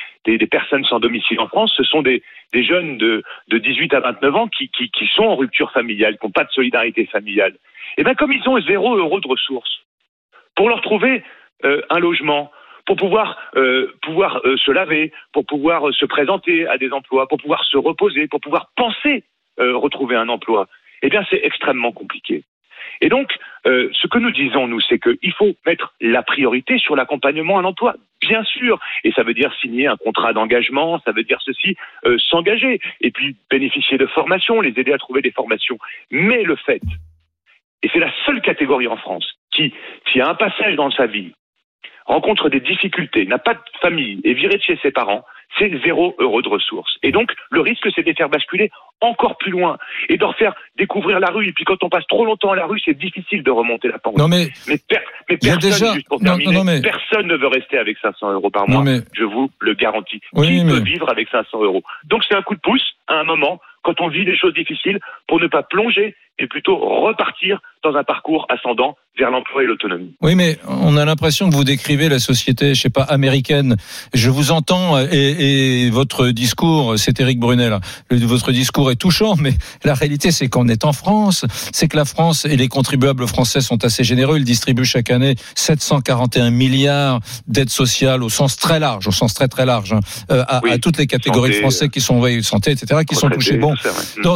personnes sans domicile en France, ce sont des, jeunes de, de 18 à 29 ans qui, sont en rupture familiale, qui n'ont pas de solidarité familiale. Et bien comme ils ont zéro euro de ressources, pour leur trouver euh, un logement, pour pouvoir euh, euh, se laver, pour pouvoir se présenter à des emplois, pour pouvoir se reposer, pour pouvoir penser retrouver un emploi, eh bien c'est extrêmement compliqué. Et donc, euh, ce que nous disons, nous, c'est qu'il faut mettre la priorité sur l'accompagnement à l'emploi, bien sûr. Et ça veut dire signer un contrat d'engagement, ça veut dire ceci, euh, s'engager, et puis bénéficier de formations, les aider à trouver des formations. Mais le fait, et c'est la seule catégorie en France qui, qui a un passage dans sa vie, rencontre des difficultés, n'a pas de famille, est viré de chez ses parents, c'est zéro euro de ressources. Et donc, le risque, c'est de les faire basculer encore plus loin et de leur faire découvrir la rue. Et puis, quand on passe trop longtemps à la rue, c'est difficile de remonter la pente. Non mais Mais, per- mais personne, déjà- juste pour non, terminer, non, mais- personne ne veut rester avec 500 euros par Non, mois. mais- Je vous le garantis. Oui, Qui peut vivre avec 500 euros? Donc, c'est un coup de pouce, à un moment, quand on vit des choses difficiles, pour ne pas plonger, mais plutôt repartir dans un parcours ascendant vers l'emploi et l'autonomie. Oui, mais on a l'impression que vous décrivez la société, je sais pas, américaine. Je vous entends et, et votre discours, c'est Éric Brunel. Votre discours est touchant, mais la réalité, c'est qu'on est en France. C'est que la France et les contribuables français sont assez généreux. Ils distribuent chaque année 741 milliards d'aides sociales au sens très large, au sens très très large, hein, à, Oui. à toutes les catégories de Santé, Français qui sont oui, santé, etc., qui sont touchés. Bon,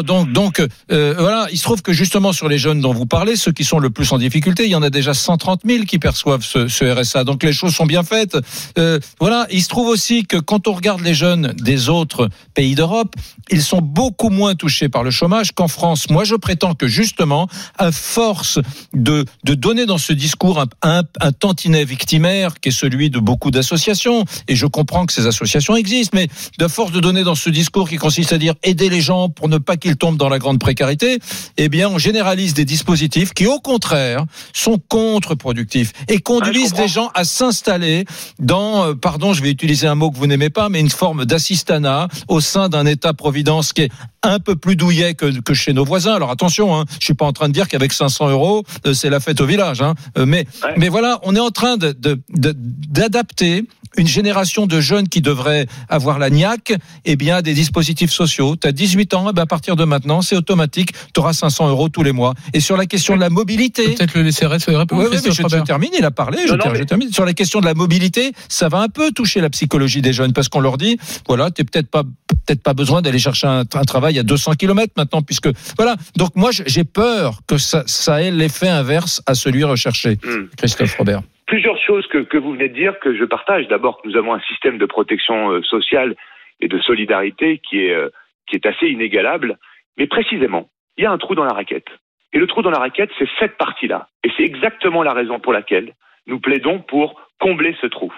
donc, donc, euh, voilà, il se trouve que justement sur les jeunes dont vous parlez, ceux qui sont le plus en difficulté, il y en a déjà 130 000 qui perçoivent ce, RSA. Donc les choses sont bien faites. Euh, voilà, il se trouve aussi que quand on regarde les jeunes des autres pays d'Europe, ils sont beaucoup moins touchés par le chômage qu'en France. Moi, je prétends que justement, à force de, de donner dans ce discours un tantinet victimaire qui est celui de beaucoup d'associations, et je comprends que ces associations existent, mais de force de donner dans ce discours qui consiste à dire aider les gens pour ne pas qu'ils tombent dans la grande précarité, eh bien, on généralise des dispositifs qui, au contraire, sont contre-productifs et conduisent des gens à s'installer dans, euh, pardon, je vais utiliser un mot que vous n'aimez pas, mais une forme d'assistanat au sein d'un État-providence qui est un peu plus douillet que, que chez nos voisins. Alors attention, hein, je suis pas en train de dire qu'avec 500 euros, euh, c'est la fête au village. Hein, Euh, mais, Ouais. mais voilà, on est en train de, de, de- d'adapter une génération de jeunes qui devraient avoir la niaque, eh bien, à des dispositifs sociaux. Tu as 18 ans, eh ben, à partir de maintenant, c'est automatique, tu auras 500 euros tous les mois. Et sur la question de la mobilité, Peut-être le laisser répondre. oui, oui, je, termine, il a parlé, je, Non, non, ter- mais- je termine. Sur la question de la mobilité, ça va un peu toucher la psychologie des jeunes parce qu'on leur dit, voilà, t'es peut-être pas, peut-être pas besoin d'aller chercher un, un travail à 200 km maintenant puisque, voilà. Donc moi, j'ai peur que ça, ça ait l'effet inverse à celui recherché. Hmm. Christophe Robert. plusieurs choses que, que vous venez de dire que je partage. D'abord, que nous avons un système de protection euh, sociale et de solidarité qui est, euh, qui est assez inégalable. Mais précisément, il y a un trou dans la raquette. Et le trou dans la raquette, c'est cette partie-là. Et c'est exactement la raison pour laquelle nous plaidons pour combler ce trou.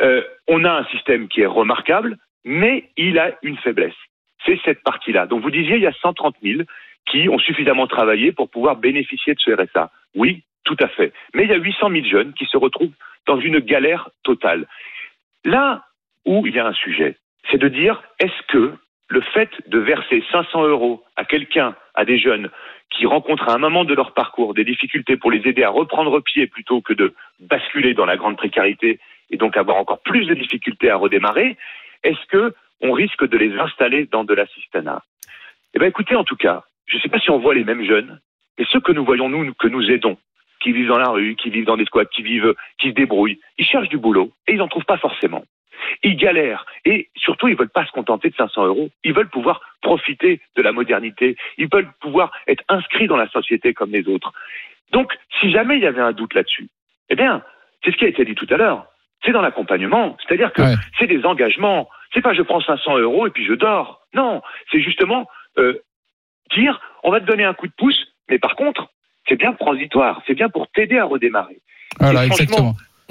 Euh, on a un système qui est remarquable, mais il a une faiblesse. C'est cette partie-là. Donc vous disiez, il y a 130 000 qui ont suffisamment travaillé pour pouvoir bénéficier de ce RSA. Oui, tout à fait. Mais il y a 800 000 jeunes qui se retrouvent dans une galère totale. Là où il y a un sujet, c'est de dire est-ce que le fait de verser 500 euros à quelqu'un, à des jeunes qui rencontrent à un moment de leur parcours des difficultés pour les aider à reprendre pied plutôt que de basculer dans la grande précarité et donc avoir encore plus de difficultés à redémarrer, est-ce que on risque de les installer dans de l'assistanat? Eh bien, écoutez, en tout cas, je ne sais pas si on voit les mêmes jeunes, mais ceux que nous voyons nous, que nous aidons, qui vivent dans la rue, qui vivent dans des squats, qui vivent, qui se débrouillent, ils cherchent du boulot et ils n'en trouvent pas forcément. Ils galèrent et surtout ils veulent pas se contenter de 500 euros. Ils veulent pouvoir profiter de la modernité. Ils veulent pouvoir être inscrits dans la société comme les autres. Donc, si jamais il y avait un doute là-dessus, eh bien, c'est ce qui a été dit tout à l'heure. C'est dans l'accompagnement, c'est-à-dire que Ouais. c'est des engagements. C'est pas je prends 500 euros et puis je dors. Non, c'est justement euh, dire on va te donner un coup de pouce, mais par contre, c'est bien transitoire, c'est bien pour t'aider à redémarrer. Voilà, Et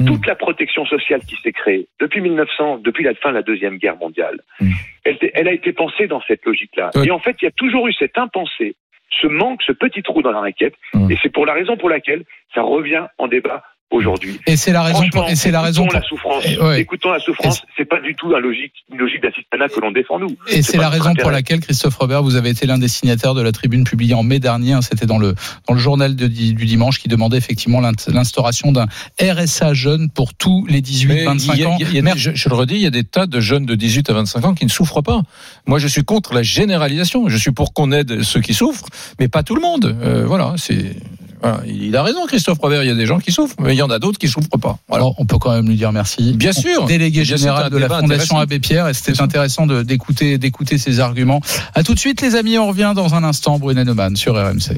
exactement. Toute la protection sociale qui s'est créée depuis 1900, depuis la fin de la Deuxième Guerre mondiale, Mm. elle, elle a été pensée dans cette logique-là. Ouais. Et en fait, il y a toujours eu cet impensé, ce manque, ce petit trou dans la raquette, Mm. et c'est pour la raison pour laquelle ça revient en débat aujourd'hui. Et c'est la raison pour, et c'est la raison écoutons pour, la souffrance. Et ouais. Écoutons la souffrance. C'est pas du tout logique, une logique d'assistanat que l'on défend nous. Et c'est la raison pour laquelle, Christophe Robert, vous avez été l'un des signataires de la tribune publiée en mai dernier. hein, C'était dans le, dans le journal de- du dimanche qui demandait effectivement l'instauration d'un RSA jeune pour tous les Mais 18-25 il y a- ans. y a je, je le redis, il y a des tas de jeunes de 18 à 25 ans qui ne souffrent pas. Moi, je suis contre la généralisation. Je suis pour qu'on aide ceux qui souffrent, mais pas tout le monde. Euh, voilà, c'est. Voilà. Il a raison, Christophe Robert. Il y a des gens qui souffrent, mais il y en a d'autres qui souffrent pas. Voilà. Alors, on peut quand même lui dire merci. Bien sûr. Délégué général de la Fondation. Abbé Pierre, et c'était intéressant de- d'écouter d'écouter ses arguments. À tout de suite, les amis. On revient dans un instant. Brunet Neumann sur RMC.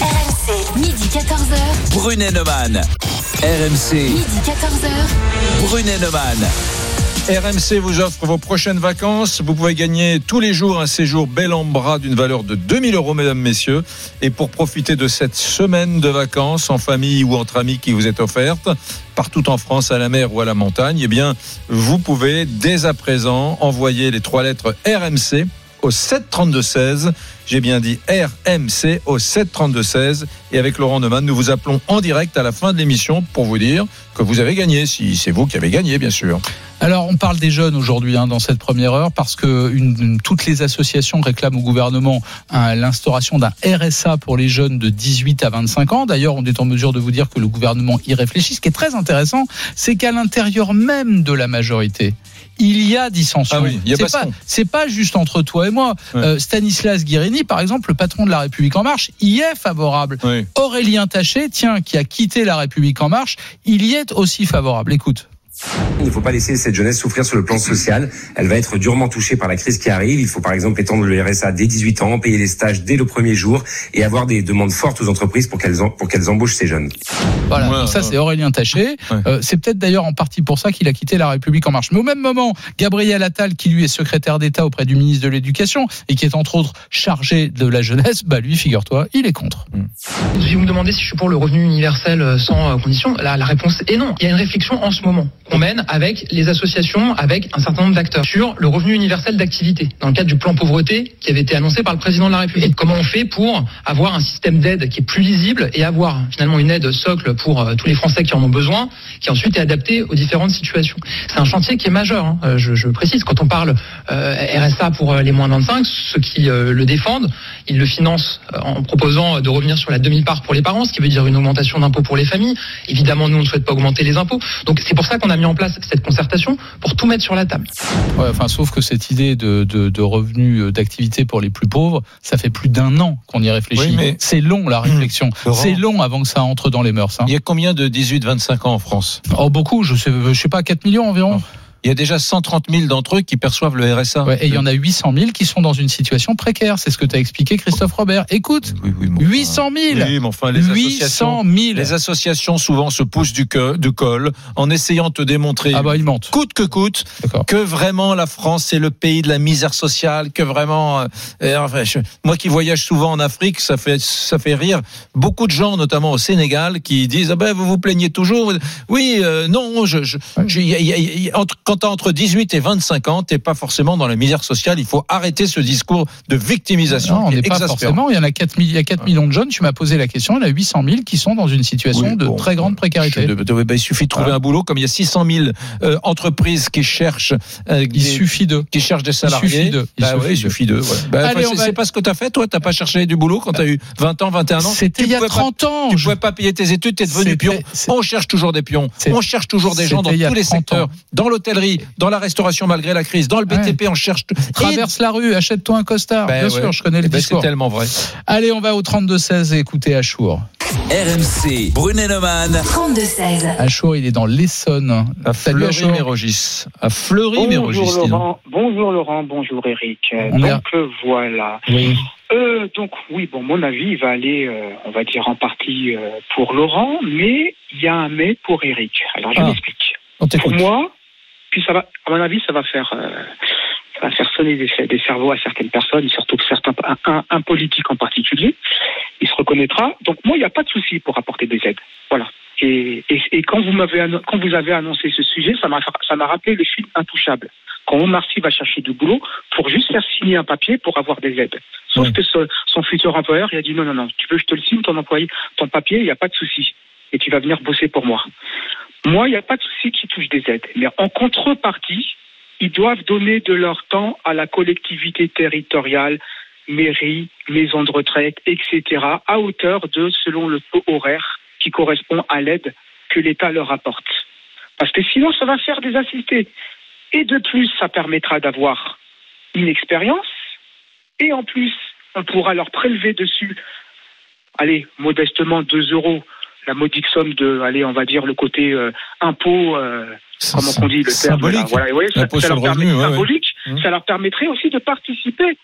RMC, midi 14h. Brunet Neumann. RMC. Midi 14h. Brunet Neumann. RMC vous offre vos prochaines vacances. Vous pouvez gagner tous les jours un séjour bel en bras d'une valeur de 2000 euros, mesdames, messieurs. Et pour profiter de cette semaine de vacances en famille ou entre amis qui vous est offerte, partout en France, à la mer ou à la montagne, eh bien, vous pouvez dès à présent envoyer les trois lettres RMC au 732-16. J'ai bien dit RMC au 732-16. Et avec Laurent Neumann, nous vous appelons en direct à la fin de l'émission pour vous dire que vous avez gagné, si c'est vous qui avez gagné, bien sûr. Alors, on parle des jeunes aujourd'hui hein, dans cette première heure parce que une- une- toutes les associations réclament au gouvernement hein, l'instauration d'un RSA pour les jeunes de 18 à 25 ans. D'ailleurs, on est en mesure de vous dire que le gouvernement y réfléchit. Ce qui est très intéressant, c'est qu'à l'intérieur même de la majorité, il y a dissension. Ah oui, il y a c'est pas, c'est pas juste entre toi et moi. Ouais. Euh, Stanislas Guérini, par exemple, le patron de la République en marche, y est favorable. Aurélien Taché, tiens, qui a quitté la République en marche, il y est aussi favorable. Écoute. Il ne faut pas laisser cette jeunesse souffrir sur le plan social. Elle va être durement touchée par la crise qui arrive. Il faut par exemple étendre le RSA dès 18 ans, payer les stages dès le premier jour et avoir des demandes fortes aux entreprises pour qu'elles en- pour qu'elles embauchent ces jeunes. Voilà, Ouais, donc ça ouais. c'est Aurélien Taché. Ouais. Euh, c'est peut-être d'ailleurs en partie pour ça qu'il a quitté la République en marche. Mais au même moment, Gabriel Attal, qui lui est secrétaire d'État auprès du ministre de l'Éducation et qui est entre autres chargé de la jeunesse, bah lui, figure-toi, il est contre. Si vous me demandez si je suis pour le revenu universel sans euh, condition, la, la réponse est non. Il y a une réflexion en ce moment mène avec les associations, avec un certain nombre d'acteurs sur le revenu universel d'activité dans le cadre du plan pauvreté qui avait été annoncé par le président de la République. Comment on fait pour avoir un système d'aide qui est plus lisible et avoir finalement une aide socle pour euh, tous les Français qui en ont besoin, qui ensuite est adaptée aux différentes situations. C'est un chantier qui est majeur. hein. Euh, Je, précise quand on parle euh, RSA pour les moins de 25, ceux qui le défendent, ils le financent en proposant de revenir sur la demi-part pour les parents, ce qui veut dire une augmentation d'impôts pour les familles. Évidemment, nous, on ne souhaite pas augmenter les impôts. Donc, c'est pour ça qu'on a mis en place cette concertation, pour tout mettre sur la table. Ouais, enfin, sauf que cette idée de, de, de revenus euh, d'activité pour les plus pauvres, ça fait plus d'un an qu'on y réfléchit. Oui, mais- C'est long la réflexion. Laurent. C'est long avant que ça entre dans les mœurs. hein. Il y a combien de 18-25 ans en France? Oh, beaucoup, je sais, je sais pas, 4 millions environ? Il y a déjà 130 000 d'entre eux qui perçoivent le RSA. Ouais, et il y en a 800 000 qui sont dans une situation précaire. C'est ce que t'as expliqué, Christophe Robert. Écoute, Oui, oui, mais enfin- 800 000 Oui, mais enfin, les associations, 800 000 les associations souvent se poussent du, que- du col en essayant de te démontrer, Ah bah, ils mentent. coûte que coûte, que vraiment la France c'est le pays de la misère sociale, que vraiment, euh, euh, enfin, je- moi qui voyage souvent en Afrique, ça fait ça fait rire beaucoup de gens, notamment au Sénégal, qui disent ah ben vous vous plaignez toujours. Oui, euh, non, je, je, je- y a- y a- y a- entre, quand t'as entre 18 et 25 ans, t'es pas forcément dans la misère sociale. Il faut arrêter ce discours de victimisation. Non, on n'est pas exaspérant. forcément. Il y en a 4, il y a 4 millions de jeunes. Tu m'as posé la question. Il y en a 800 000 qui sont dans une situation Oui, de bon, très grande précarité. De- de- ben, il suffit de trouver Voilà. un boulot, comme il y a 600 000 euh, entreprises qui cherchent, euh, Il des, suffit de. qui cherchent des salariés. suffit d'eux. Il Bah suffit ouais, il d'eux. suffit d'eux. ouais. Bah, Allez, enfin, on c'est va- pas ce que t'as fait, toi. T'as pas cherché du boulot quand t'as eu 20 ans, 21 ans. C'était Tu il y a pouvais pas- 30 ans. Tu Je- pouvais pas payer tes études, t'es devenu pion. On cherche toujours des pions. On cherche toujours des gens dans il tous les 30 secteurs. ans. Dans l'hôtellerie, dans la restauration malgré la crise, dans le BTP, on cherche. Et- Traverse la rue, achète-toi un costard. Ben Bien ouais. sûr, je connais Eh le ben, C'est discours. tellement vrai. Allez, on va au 32-16 et écouter Achour. RMC, Brunet-Neumann. 32-16. Achour, il est dans l'Essonne. À. Fleury-Mérogis. À Fleury-Mérogis. Bonjour. Laurent, bonjour Laurent, bonjour Eric. Euh, On donc voilà. Oui. Euh, donc oui, bon, mon avis il va aller, euh, on va dire en partie euh, pour Laurent, mais il y a un mais pour Eric. Alors je Ah. m'explique. Pour moi, puis ça va, à mon avis, ça va faire, euh, ça va faire sonner des, des cerveaux à certaines personnes, surtout certains, un, politique en particulier. Il se reconnaîtra. Donc moi, il n'y a pas de souci pour apporter des aides. Voilà. Et, et, et quand vous m'avez quand vous avez annoncé ce sujet, ça m'a ça m'a rappelé le film Intouchable. Quand Omar Sy va chercher du boulot pour juste faire signer un papier pour avoir des aides. Sauf que ce- son futur employeur, il a dit non non non, tu veux que je te le signe ton employé, ton papier, il n'y a pas de souci et tu vas venir bosser pour moi. Moi, il n'y a pas de souci qui touche des aides. Mais en contrepartie, ils doivent donner de leur temps à la collectivité territoriale, mairie, maison de retraite, etc., à hauteur de, selon le taux horaire qui correspond à l'aide que l'État leur apporte. Parce que sinon, ça va faire des assistés. Et de plus, ça permettra d'avoir une expérience. Et en plus, on pourra leur prélever dessus, allez, modestement 2 euros, la modique somme de, allez, on va dire le côté euh, impôt, euh, comment on dit le terme Symbolique. voilà, ouais, ça, leur revenu, ouais, symbolique, Mmh. ça leur permettrait aussi de participer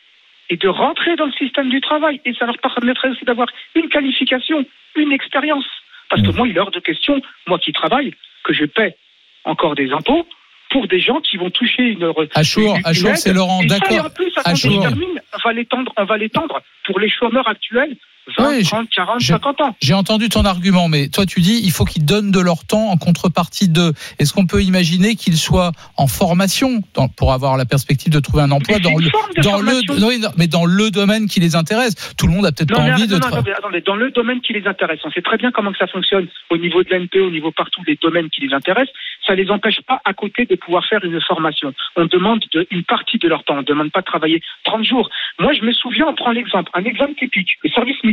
et de rentrer dans le système du travail. Et ça leur permettrait aussi d'avoir une qualification, une expérience. Parce que Mmh. moi, il est hors de question, moi qui travaille, que je paie encore des impôts pour des gens qui vont toucher une. Achour, Achour, c'est Laurent, d'accord. et en plus, attendez, Achour. je termine, on va l'étendre, on va l'étendre pour les chômeurs actuels 20, Oui, 30, 40, je- 50 ans. J'ai entendu ton argument, mais toi tu dis il faut qu'ils donnent de leur temps en contrepartie de. Est-ce qu'on peut imaginer qu'ils soient en formation dans- pour avoir la perspective de trouver un emploi dans le dans le oui, mais dans le domaine qui les intéresse Tout le monde a peut-être pas mais envie de. non, attendez, attendez, dans le domaine qui les intéresse, on sait très bien comment que ça fonctionne au niveau de l'NP, au niveau partout des domaines qui les intéressent. Ça les empêche pas à côté de pouvoir faire une formation. On demande de- une partie de leur temps. On ne demande pas de travailler 30 jours. Moi, je me souviens, on prend l'exemple, un exemple typique, le service militaire.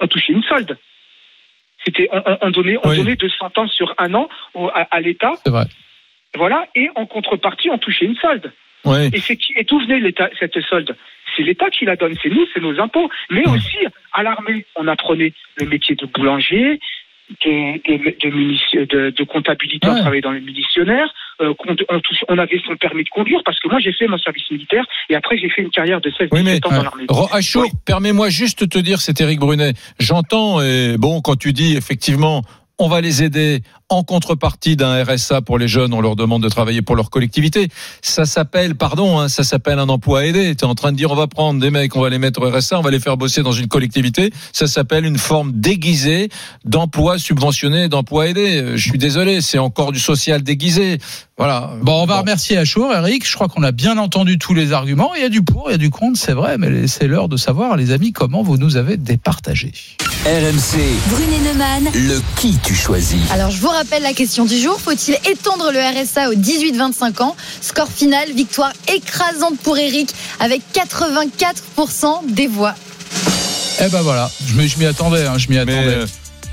On touchait une solde. C'était, on, on- on donnait, on Oui. donnait 200 ans sur un an au- à, à l'État. C'est vrai. Voilà. Et en contrepartie, on touchait une solde. Ouais. Et, c'est qui, et d'où venait l'État, cette solde? C'est l'État qui la donne, c'est nous, c'est nos impôts. Mais aussi, à l'armée, on apprenait le métier de boulanger, de, de, de, munici- de- de comptabilité, on travaillait dans les munitionnaires, euh, on, avait son permis de conduire, parce que moi j'ai fait mon service militaire, et après j'ai fait une carrière de 16 Oui, 17 mais ans dans l'armée. Achour, permets-moi juste de te dire, c'est Éric Brunet. J'entends, et bon, quand tu dis effectivement, on va les aider en contrepartie d'un RSA pour les jeunes, on leur demande de travailler pour leur collectivité. Ça s'appelle, pardon, hein, ça s'appelle un emploi aidé. Tu es en train de dire, on va prendre des mecs, on va les mettre au RSA, on va les faire bosser dans une collectivité. Ça s'appelle une forme déguisée d'emploi subventionné, d'emploi aidé. Je suis désolé, c'est encore du social déguisé. Voilà. Bon, on va remercier Achour, Eric. Je crois qu'on a bien entendu tous les arguments. Il y a du pour, il y a du contre, c'est vrai, mais c'est l'heure de savoir, les amis, comment vous nous avez départagé. RMC, Brunet Neumann. le qui tu choisis. Alors, je vous rappelle la question du jour. Faut-il étendre le RSA aux 18-25 ans? Score final, victoire écrasante pour Eric avec 84% des voix. Eh ben voilà, je m'y attendais, hein, je m'y attendais. euh,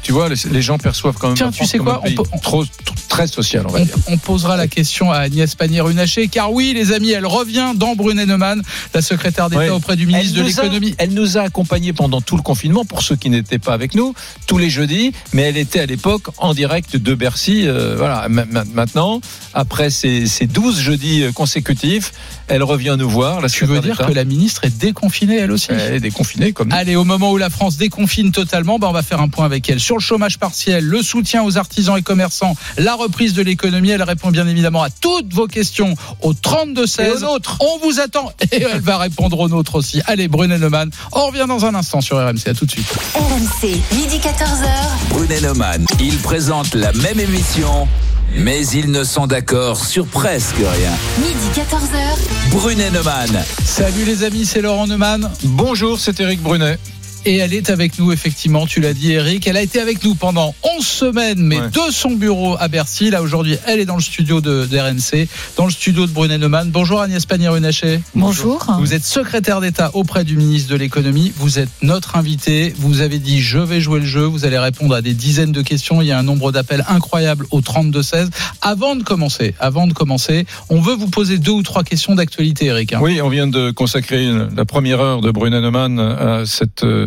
tu vois, les, les gens perçoivent quand même Tiens, tu sais comme quoi, un on pays peut- on- trop, trop- très social, on va On, dire. on posera la question à Agnès Pannier-Runacher, car oui, les amis, elle revient dans Brunet-Neumann, la secrétaire d'État auprès du ministre de Elle l'économie. Elle nous a accompagnés pendant tout le confinement, pour ceux qui n'étaient pas avec nous, tous les jeudis, mais elle était à l'époque en direct de Bercy. euh, voilà, Ma- ma- maintenant, après ces, ces 12 jeudis euh, consécutifs, elle revient nous voir. La Tu veux dire que la ministre est déconfinée, elle aussi? Elle est déconfinée comme nous. Allez, au moment où la France déconfine totalement, bah on va faire un point avec elle sur le chômage partiel, le soutien aux artisans et commerçants, la reprise de l'économie. Elle répond bien évidemment à toutes vos questions au 32-16. Et aux nôtres. On vous attend et elle va répondre aux nôtres aussi. Allez, Brunet Neumann, on revient dans un instant sur RMC. À tout de suite. RMC, midi 14h. Brunet Neumann, ils présentent la même émission, mais ils ne sont d'accord sur presque rien. Midi 14h. Brunet Neumann, Salut les amis, c'est Laurent Neumann. Bonjour, c'est Éric Brunet. Et elle est avec nous, effectivement, tu l'as dit, Eric. Elle a été avec nous pendant 11 semaines, mais Ouais. de son bureau à Bercy. Là, aujourd'hui, elle est dans le studio de, d'RMC, dans le studio de Brunet Neumann. Bonjour Agnès Pannier-Runacher. Bonjour. Vous êtes secrétaire d'État auprès du ministre de l'économie. Vous êtes notre invité. Vous avez dit je vais jouer le jeu. Vous allez répondre à des dizaines de questions. Il y a un nombre d'appels incroyable au 32-16. Avant de commencer, avant de commencer, on veut vous poser deux ou trois questions d'actualité, Eric. hein. Oui, on vient de consacrer la première heure de Brunet Neumann à cette euh,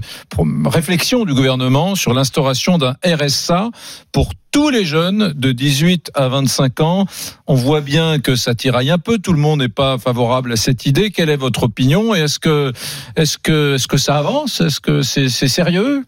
réflexion du gouvernement sur l'instauration d'un RSA pour tous les jeunes de 18 à 25 ans. On voit bien que ça tiraille un peu. Tout le monde n'est pas favorable à cette idée. Quelle est votre opinion Et est-ce que, est-ce que, est-ce que ça avance? Est-ce que c'est c'est sérieux?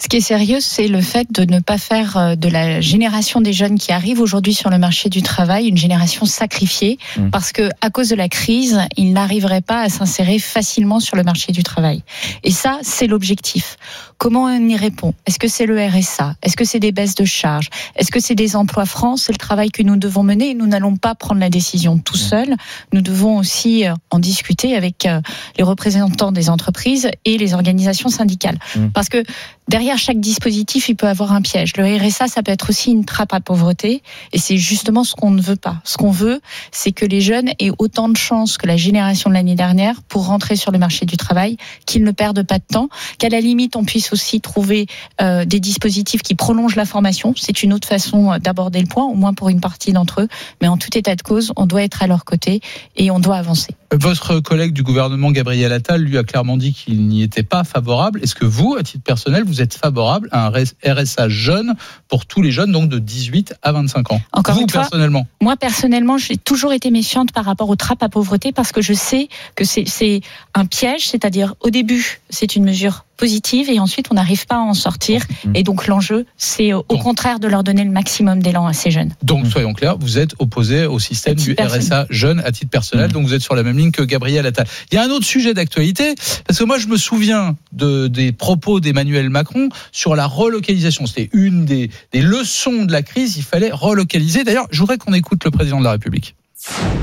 Ce qui est sérieux, c'est le fait de ne pas faire euh, de la génération des jeunes qui arrivent aujourd'hui sur le marché du travail une génération sacrifiée, Mmh. parce que à cause de la crise, ils n'arriveraient pas à s'insérer facilement sur le marché du travail. Et ça, c'est l'objectif. Comment on y répond? Est-ce que c'est le RSA Est-ce que c'est des baisses de charges? Est-ce que c'est des emplois francs? C'est le travail que nous devons mener. Nous n'allons pas prendre la décision tout seuls. Nous devons aussi euh, en discuter avec euh, les représentants des entreprises et les organisations syndicales. Mmh. Parce que derrière chaque dispositif, il peut avoir un piège. Le RSA, ça peut être aussi une trappe à pauvreté. Et c'est justement ce qu'on ne veut pas. Ce qu'on veut, c'est que les jeunes aient autant de chances que la génération de l'année dernière pour rentrer sur le marché du travail, qu'ils ne perdent pas de temps, qu'à la limite, on puisse aussi trouver euh, des dispositifs qui prolongent la formation. C'est une autre façon euh, d'aborder le point, au moins pour une partie d'entre eux. Mais en tout état de cause, on doit être à leur côté et on doit avancer. Votre collègue du gouvernement, Gabriel Attal, lui a clairement dit qu'il n'y était pas favorable. Est-ce que vous, à titre personnel, vous êtes favorable à un RSA jeune pour tous les jeunes, donc de 18 à 25 ans. Encore Vous, une fois, personnellement. Moi, personnellement, j'ai toujours été méfiante par rapport aux trappes à pauvreté parce que je sais que c'est un piège, c'est-à-dire au début, c'est une mesure positive et ensuite on n'arrive pas à en sortir. Et donc l'enjeu, c'est au Donc- contraire de leur donner le maximum d'élan à ces jeunes. Donc, soyons clairs, vous êtes opposé au système du RSA jeune à titre personnel, donc vous êtes sur la même ligne que Gabriel Attal. Il y a un autre sujet d'actualité, parce que moi je me souviens de, des propos d'Emmanuel Macron sur la relocalisation. C'était une des, des leçons de la crise, il fallait relocaliser. D'ailleurs, je voudrais qu'on écoute le président de la République.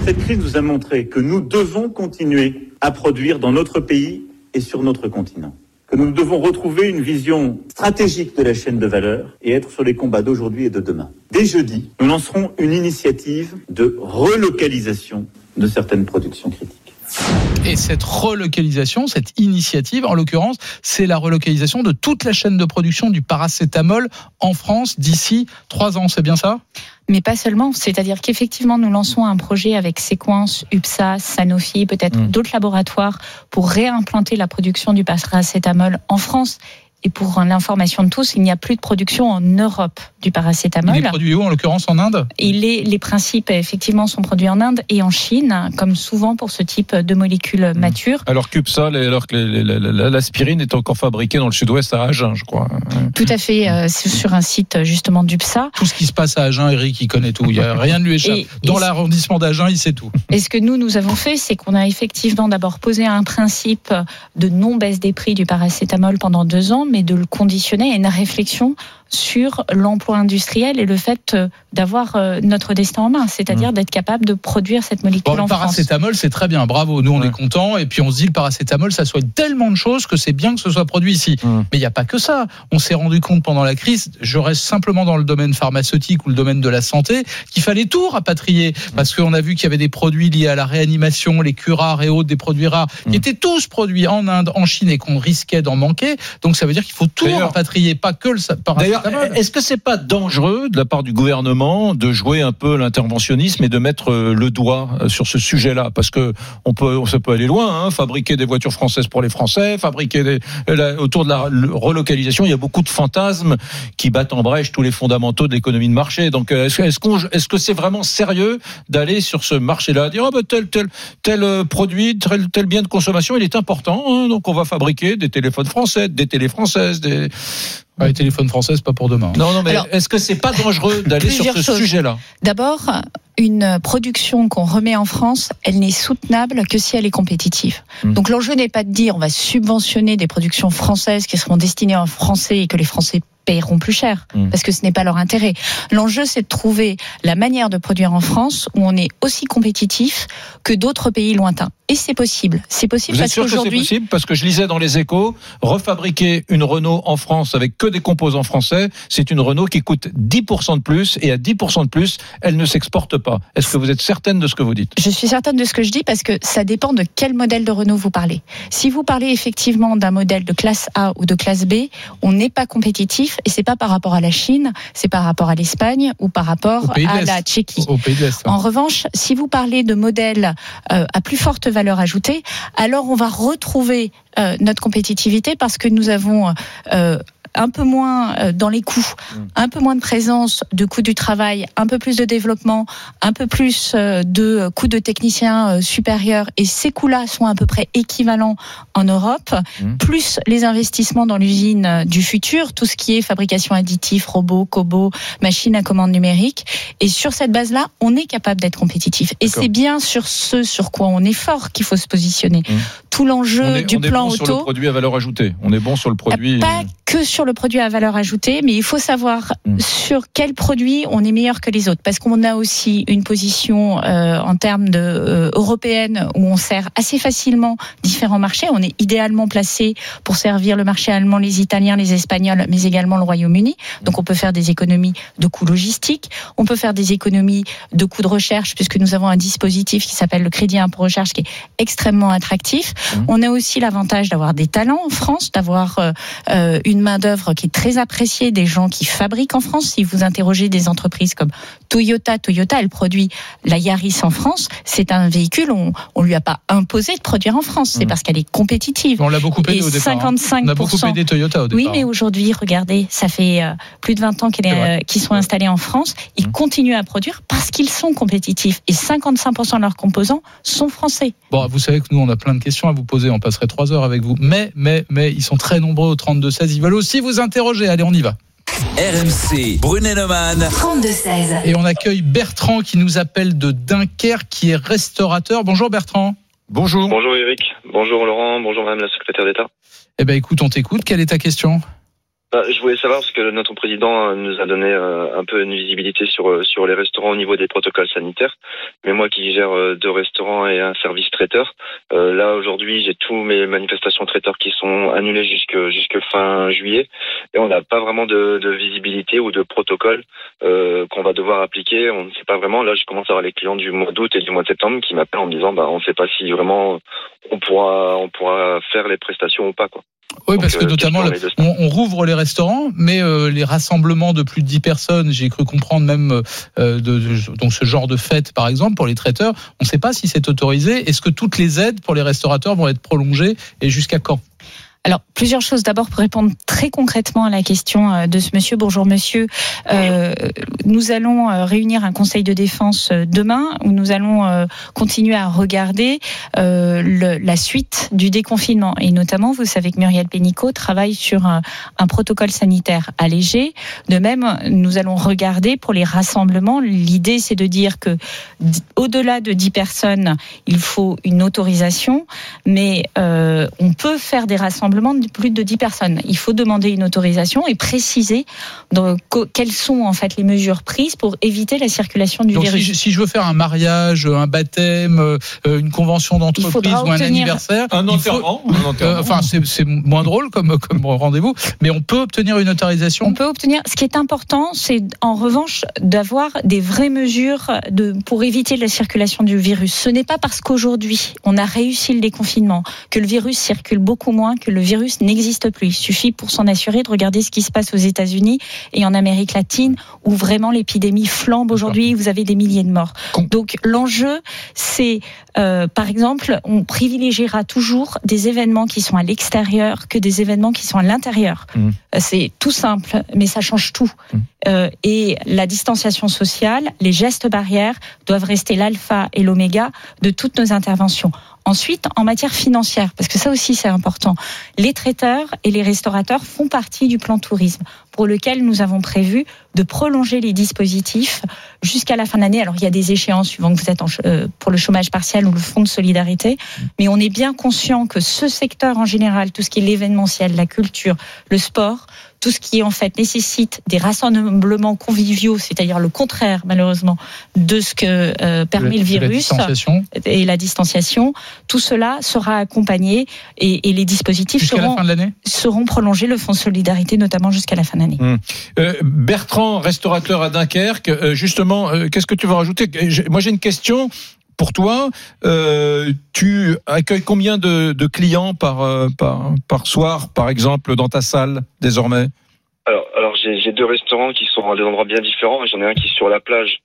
Cette crise nous a montré que nous devons continuer à produire dans notre pays et sur notre continent. Nous devons retrouver une vision stratégique de la chaîne de valeur et être sur les combats d'aujourd'hui et de demain. Dès jeudi, nous lancerons une initiative de relocalisation de certaines productions critiques. Et cette relocalisation, cette initiative, en l'occurrence, c'est la relocalisation de toute la chaîne de production du paracétamol en France d'ici trois ans. C'est bien ça? Mais pas seulement, c'est-à-dire qu'effectivement, nous lançons un projet avec Sequence, UPSA, Sanofi, peut-être Mm. d'autres laboratoires pour réimplanter la production du paracétamol en France. Et pour l'information de tous, il n'y a plus de production en Europe du paracétamol. Il est produit où, en l'occurrence en Inde? Il est, les principes, effectivement, sont produits en Inde et en Chine, comme souvent pour ce type de molécules matures. Alors alors que l'aspirine est encore fabriquée dans le sud-ouest à Agen, je crois. Tout à fait, euh, sur un site justement d'UPSA. Tout ce qui se passe à Agen, Eric, il connaît tout. Il y a rien ne lui échappe. Et- Dans l'arrondissement d'Agen, il sait tout. Et ce que nous, nous avons fait, c'est qu'on a effectivement d'abord posé un principe de non-baisse des prix du paracétamol pendant deux ans, mais de le conditionner à une réflexion sur l'emploi industriel et le fait euh, d'avoir euh, notre destin en main, c'est-à-dire d'être capable de produire cette molécule Bon, le en France. paracétamol, c'est très bien. Bravo. Nous, on est contents. Et puis, on se dit, le paracétamol, ça soigne tellement de choses que c'est bien que ce soit produit ici. Mm. Mais il n'y a pas que ça. On s'est rendu compte pendant la crise, je reste simplement dans le domaine pharmaceutique ou le domaine de la santé, qu'il fallait tout rapatrier. Parce qu'on a vu qu'il y avait des produits liés à la réanimation, les curares et autres, des produits rares, Mm. qui étaient tous produits en Inde, en Chine et qu'on risquait d'en manquer. Donc, ça veut dire qu'il faut tout rapatrier, pas que le sa- D'ailleurs, est-ce que c'est pas dangereux de la part du gouvernement de jouer un peu l'interventionnisme et de mettre euh, le doigt euh, sur ce sujet-là? Parce que on peut, ça peut aller loin. Hein, fabriquer des voitures françaises pour les Français, fabriquer des, euh, la- autour de la relocalisation, il y a beaucoup de fantasmes qui battent en brèche tous les fondamentaux de l'économie de marché. Donc, est-ce, qu'on, est-ce que c'est vraiment sérieux d'aller sur ce marché-là, dire ah ben tel tel tel produit, tel, tel bien de consommation, il est important, hein, donc on va fabriquer des téléphones français, des télé françaises, des Ouais, les téléphones français, c'est pas pour demain. non, non, mais est-ce que c'est pas dangereux d'aller sur ce sujet-là D'abord, une production qu'on remet en France, elle n'est soutenable que si elle est compétitive. Mm. Donc l'enjeu n'est pas de dire on va subventionner des productions françaises qui seront destinées aux Français et que les Français paieront plus cher, Mm. parce que ce n'est pas leur intérêt. L'enjeu, c'est de trouver la manière de produire en France où on est aussi compétitif que d'autres pays lointains. Et c'est possible. C'est possible Vous êtes parce sûr que c'est qu'aujourd'hui, possible Parce que je lisais dans les échos, refabriquer une Renault en France avec que des composants français, c'est une Renault qui coûte 10% de plus et à 10% de plus, elle ne s'exporte pas. Est-ce que vous êtes certaine de ce que vous dites? Je suis certaine de ce que je dis parce que ça dépend de quel modèle de Renault vous parlez. Si vous parlez effectivement d'un modèle de classe A ou de classe B, on n'est pas compétitif et c'est pas par rapport à la Chine, c'est par rapport à l'Espagne ou par Au rapport à la Tchéquie. Au pays de l'Est. hein. En revanche, si vous parlez de modèles euh, à plus forte valeur ajoutée, alors on va retrouver euh, notre compétitivité parce que nous avons euh, un peu moins euh, dans les coûts, un peu moins de présence de coûts du travail, un peu plus de développement, un peu plus euh, de coûts de techniciens euh, supérieurs, et ces coûts-là sont à peu près équivalents en Europe, Mhm. plus les investissements dans l'usine du futur, tout ce qui est fabrication additive, robots, cobots, machines à commande numérique. Et sur cette base-là, on est capable d'être compétitif. Et c'est bien sur ce sur quoi on est fort qu'il faut se positionner. Mhm. Tout l'enjeu du on est bon sur le produit à valeur ajoutée. On est bon sur le produit. Pas que sur le produit à valeur ajoutée, mais il faut savoir Mm. sur quel produit on est meilleur que les autres, parce qu'on a aussi une position euh, en termes de euh, européenne où on sert assez facilement différents marchés. On est idéalement placé pour servir le marché allemand, les Italiens, les Espagnols, mais également le Royaume-Uni. Donc on peut faire des économies de coûts logistiques, on peut faire des économies de coûts de recherche, puisque nous avons un dispositif qui s'appelle le crédit impôt recherche, qui est extrêmement attractif. Mm. On a aussi l'avantage d'avoir des talents en France, d'avoir euh, euh, une main d'œuvre qui est très appréciée, des gens qui fabriquent en France. Si vous interrogez des entreprises comme Toyota, Toyota, elle produit la Yaris en France. C'est un véhicule, on, on lui a pas imposé de produire en France. C'est Mmh. parce qu'elle est compétitive. On l'a beaucoup aidé au départ. hein. 55%. On a beaucoup aidé Toyota au départ. Oui, mais aujourd'hui, regardez, ça fait euh, plus de 20 ans euh, qu'ils sont installés en France. Ils continuent à produire parce qu'ils sont compétitifs. Et 55% de leurs composants sont français. Bon, vous savez que nous, on a plein de questions à vous poser. On passerait trois heures avec vous. Mais, mais, mais, ils sont très nombreux au 32-16. Ils veulent aussi vous interroger. Allez, on y va. RMC, Brunet-Neumann. 32-16. Et on accueille Bertrand qui nous appelle de Dunkerque, qui est restaurateur. Bonjour Bertrand. Bonjour. Bonjour Eric, bonjour Laurent, bonjour Madame la secrétaire d'État. Eh ben, écoute, on t'écoute. Quelle est ta question? Je voulais savoir parce que notre président euh, nous a donné euh, un peu une visibilité sur euh, sur les restaurants au niveau des protocoles sanitaires. Mais moi qui gère deux restaurants et un service traiteur, là aujourd'hui j'ai tous mes manifestations traiteurs qui sont annulées jusque jusque fin juillet et on n'a pas vraiment de, de visibilité ou de protocole euh, qu'on va devoir appliquer. On ne sait pas vraiment. Là je commence à avoir les clients du mois d'août et du mois de septembre qui m'appellent en me disant bah on ne sait pas si vraiment on pourra on pourra faire les prestations ou pas quoi. Oui, Donc, parce que euh, notamment, on, on rouvre les restaurants, mais euh, les rassemblements de plus de 10 personnes, j'ai cru comprendre même euh, de, de- donc ce genre de fête, par exemple, pour les traiteurs, on ne sait pas si c'est autorisé. Est-ce que toutes les aides pour les restaurateurs vont être prolongées et jusqu'à quand? Alors, plusieurs choses. D'abord, pour répondre très concrètement à la question euh, de ce monsieur. Bonjour monsieur. Euh, nous allons euh, réunir un conseil de défense demain où nous allons continuer à regarder la suite du déconfinement. Et notamment, vous savez que Muriel Pénicaud travaille sur un, un protocole sanitaire allégé. De même, nous allons regarder pour les rassemblements. L'idée, c'est de dire que au-delà de 10 personnes, il faut une autorisation, mais on peut faire des rassemblements de plus de 10 personnes. Il faut demander une autorisation et préciser quelles sont en fait les mesures prises pour éviter la circulation du Donc, virus. si je veux faire un mariage, un baptême, euh, une convention d'entreprise ou un anniversaire, Un enterrement. Euh, enfin, c'est c'est moins drôle comme, comme rendez-vous, mais on peut obtenir une autorisation. On peut obtenir. Ce qui est important, c'est en revanche d'avoir des vraies mesures de, pour éviter la circulation du virus. Ce n'est pas parce qu'aujourd'hui on a réussi le déconfinement que le virus circule beaucoup moins, que le virus n'existe plus. Il suffit pour s'en assurer de regarder ce qui se passe aux États-Unis et en Amérique latine, où vraiment l'épidémie flambe aujourd'hui. Vous avez des milliers de morts. Donc l'enjeu, c'est euh, par exemple, on privilégiera toujours des événements qui sont à l'extérieur que des événements qui sont à l'intérieur. Mmh. Euh, C'est tout simple, mais ça change tout. Euh, et la distanciation sociale, les gestes barrières doivent rester l'alpha et l'oméga de toutes nos interventions. Ensuite, en matière financière, parce que ça aussi c'est important, les traiteurs et les restaurateurs font partie du plan tourisme pour lequel nous avons prévu de prolonger les dispositifs jusqu'à la fin de l'année. Alors il y a des échéances suivant que vous êtes en euh, pour le chômage partiel ou le fonds de solidarité, mais on est bien conscient que ce secteur en général, tout ce qui est l'événementiel, la culture, le sport, tout ce qui en fait nécessite des rassemblements conviviaux, c'est-à-dire le contraire malheureusement de ce que euh, permet De- le de la virus distanciation. et la distanciation, tout cela sera accompagné et, et les dispositifs la seront, de l'année seront prolongés, le fonds de solidarité notamment jusqu'à la fin d'année. Hum. Euh, Bertrand, restaurateur à Dunkerque, euh, justement, qu'est-ce que tu veux rajouter? Moi, j'ai une question pour toi. Euh, tu accueilles combien de, clients par, euh, par, par soir, par exemple, dans ta salle désormais? Alors, alors j'ai j'ai deux restaurants qui sont à des endroits bien différents. J'en ai un qui est sur la plage,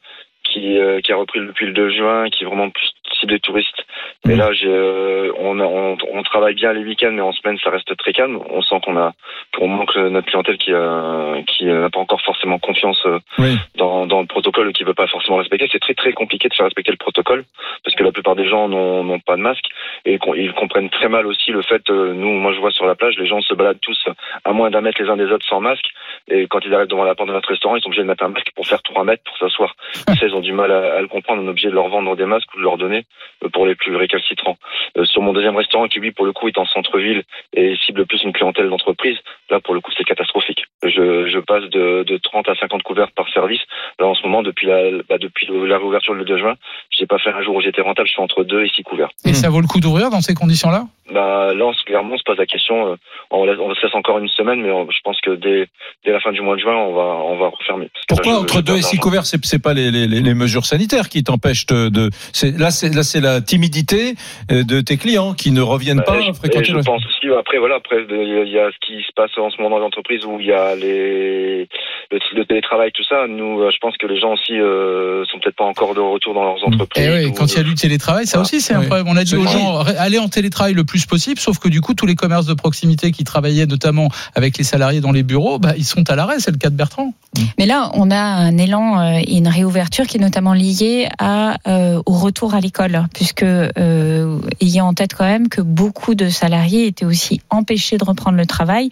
qui, euh, qui a repris depuis le 2 juin, qui est vraiment plus cible des touristes. Mais là, j'ai, euh, on, on, on travaille bien les week-ends, mais en semaine, ça reste très calme. On sent qu'on a, qu'on manque notre clientèle qui, euh, qui euh, n'a pas encore forcément confiance euh, Oui. dans, dans le protocole ou qui veut pas forcément respecter. C'est très très compliqué de faire respecter le protocole parce que la plupart des gens n'ont n'ont pas de masque et ils comprennent très mal aussi le fait. euh, nous, moi, je vois sur la plage, les gens se baladent tous à moins d'un mètre les uns des autres sans masque. Et quand ils arrivent devant la porte de notre restaurant, ils sont obligés de mettre un masque pour faire trois mètres pour s'asseoir. Ça, ils ont du mal à, à le comprendre. On est obligé de leur vendre des masques ou de leur donner pour les plus récalcitrants. Euh, sur mon deuxième restaurant, qui lui, pour le coup, est en centre-ville et cible plus une clientèle d'entreprise, là, pour le coup, c'est catastrophique. Je, je passe de, de 30 à 50 couverts par service. Là, en ce moment, depuis la, bah, depuis la réouverture le 2 juin, j'ai pas fait un jour où j'étais rentable. Je suis entre 2 et 6 couverts. Et ça vaut le coup d'ouvrir dans ces conditions-là? Bah, là, on se, clairement, on se pose la question. euh, on, laisse- on se laisse encore une semaine, mais on- je pense que dès, dès la fin du mois de juin, on va, on va refermer. Pourquoi là, je- entre deux et six couverts, c'est c'est pas les, les, les les mesures sanitaires qui t'empêchent de, de c'est là c'est là c'est la timidité euh, de tes clients qui ne reviennent pas Euh, je- fréquenter et je le- pense aussi, après, voilà, après, il y a ce qui se passe en ce moment dans les entreprises où il y a les, le, le télétravail, tout ça. Nous, euh, je pense que les gens aussi euh, sont peut-être pas encore de retour dans leurs entreprises. Et oui, ou- quand il y a du télétravail, ça aussi c'est un Oui. problème. On a dit C'est aux vrai. gens allez en télétravail le plus possible, sauf que du coup tous les commerces de proximité qui travaillaient notamment avec les salariés dans les bureaux, bah, ils sont à l'arrêt. C'est le cas de Bertrand. Mais là, on a un élan euh, et une réouverture qui est notamment liée euh, au retour à l'école, puisque euh, ayant en tête quand même que beaucoup de salariés étaient aussi empêchés de reprendre le travail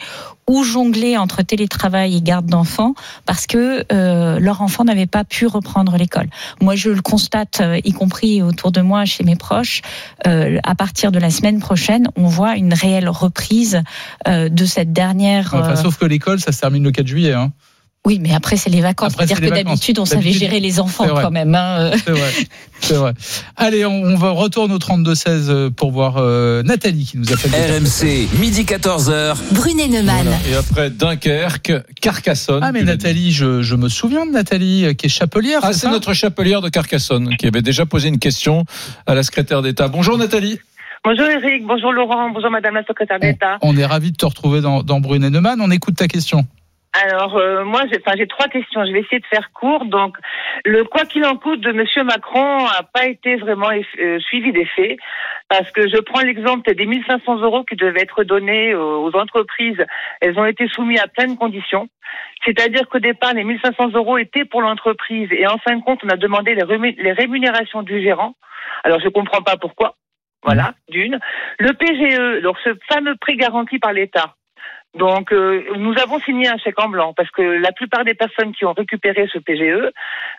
ou jongler entre télétravail et garde d'enfants parce que euh, leur enfant n'avait pas pu reprendre l'école. Moi, je le constate, euh, y compris autour de moi, chez mes proches, euh, à partir de la semaine prochaine, on voit une réelle reprise euh, de cette dernière. Enfin, sauf que l'école, ça se termine le 4 juillet. Hein. Oui, mais après, c'est les vacances. Après, C'est-à-dire c'est que les vacances. d'habitude, on savait gérer les enfants quand même. hein. C'est vrai. C'est vrai. Allez, on, on va retourne au 32-16 pour voir euh, Nathalie qui nous appelle. RMC, midi 14h. Brunet Neumann. Voilà. Et après Dunkerque, Carcassonne. Ah mais Nathalie, je, je me souviens de Nathalie euh, qui est chapelière. Ah, c'est notre chapelière de Carcassonne qui avait déjà posé une question à la secrétaire d'État. Bonjour Nathalie. Bonjour Eric, bonjour Laurent, bonjour Madame la secrétaire d'État. On est ravi de te retrouver dans, dans Brunet Neumann. On écoute ta question. Alors euh, moi j'ai enfin, j'ai trois questions, je vais essayer de faire court. Donc le quoi qu'il en coûte de Monsieur Macron a pas été vraiment euh, suivi des parce que je prends l'exemple des 1500 euros qui devaient être donnés aux entreprises. Elles ont été soumises à plein conditions. C'est-à-dire qu'au départ, les 1500 euros étaient pour l'entreprise et en fin de compte, on a demandé les, rémunérations du gérant. Alors, je comprends pas pourquoi. Voilà, d'une. Le PGE, donc ce fameux prêt garanti par l'État. Donc, euh, nous avons signé un chèque en blanc parce que la plupart des personnes qui ont récupéré ce PGE,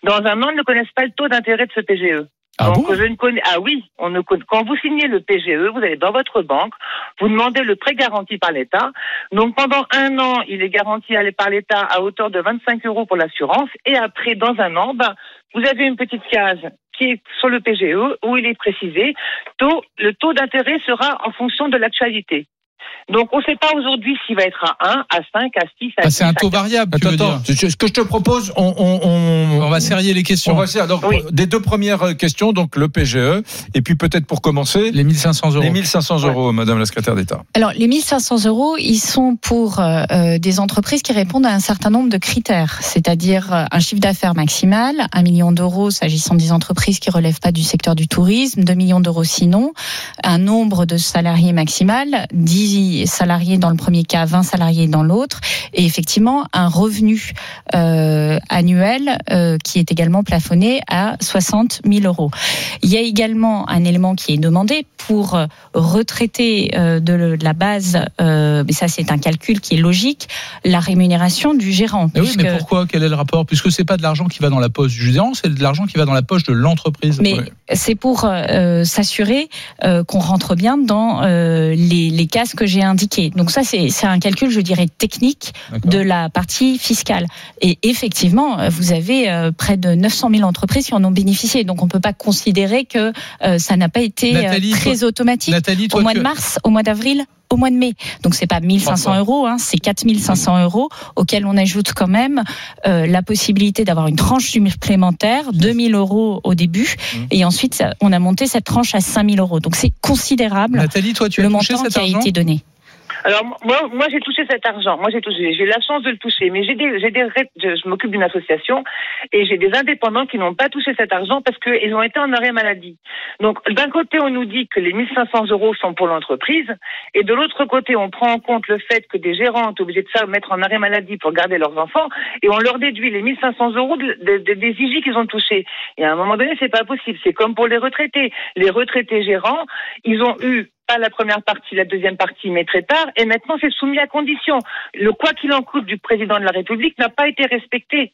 dans un an, ne connaissent pas le taux d'intérêt de ce PGE. Ah Donc, bon? je ne connais. Ah oui, on ne connaît- quand vous signez le PGE, vous allez dans votre banque, vous demandez le prêt garanti par l'État. Donc, pendant un an, il est garanti par l'État à hauteur de 25 euros pour l'assurance. Et après, dans un an, ben, vous avez une petite case qui est sur le PGE où il est précisé taux, le taux d'intérêt sera en fonction de l'actualité. Donc, on ne sait pas aujourd'hui s'il va être à 1, à 5, à 6, à Ah, 10. c'est un taux 15. variable. tu Attends, attends. Ce ce que je te propose, on, on, on, On va serrer les questions. on va serrer. Donc, Oui. des deux premières questions, donc le PGE, et puis peut-être pour commencer, Les 1500 euros. les 1500 euros, Madame la secrétaire d'État. Alors, les 1500 euros, ils sont pour euh, euh, des entreprises qui répondent à un certain nombre de critères, c'est-à-dire euh, un chiffre d'affaires maximal, un million d'euros s'agissant des entreprises qui relèvent pas du secteur du tourisme, 2 millions d'euros sinon, un nombre de salariés maximal, 10 salariés dans le premier cas, 20 salariés dans l'autre, et effectivement un revenu euh, annuel euh, qui est également plafonné à 60 000 euros. Il y a également un élément qui est demandé pour euh, retraiter euh, de le- de la base, mais ça c'est un calcul qui est logique, la rémunération du gérant. Mais oui, mais pourquoi? Quel est le rapport? Puisque c'est pas de l'argent qui va dans la poche du gérant, c'est de l'argent qui va dans la poche de l'entreprise. Mais Ouais. c'est pour s'assurer qu'on rentre bien dans les, les cases que j'ai Donc ça, c'est un calcul, je dirais, technique de la partie fiscale. Et effectivement, euh, vous avez euh, près de 900 000 entreprises qui en ont bénéficié. Donc on peut pas considérer que euh, ça n'a pas été Nathalie, très toi- automatique. Nathalie, toi, au mois tu- de mars, au mois d'avril, au mois de mai. Donc c'est pas 1500 D'accord. euros, hein, c'est 4500 euros auxquels on ajoute quand même euh, la possibilité d'avoir une tranche supplémentaire, 2000 euros au début, Mmh. et ensuite on a monté cette tranche à 5000 euros. Donc c'est considérable Nathalie, toi, tu as le touché montant cet qui a argent? été donné. Alors moi, moi j'ai touché cet argent. Moi j'ai touché, j'ai eu la chance de le toucher, mais j'ai des, j'ai des, je, m'occupe d'une association et j'ai des indépendants qui n'ont pas touché cet argent parce qu'ils ont été en arrêt maladie. Donc d'un côté on nous dit que les 1500 euros sont pour l'entreprise et de l'autre côté on prend en compte le fait que des gérants sont obligés de se mettre en arrêt maladie pour garder leurs enfants et on leur déduit les 1500 euros de, de- de- des IJ qu'ils ont touchés. Et à un moment donné c'est pas possible. C'est comme pour les retraités. Les retraités gérants, ils ont eu pas la première partie, la deuxième partie, mais très tard, et maintenant c'est soumis à condition. Le quoi qu'il en coûte du président de la République n'a pas été respecté.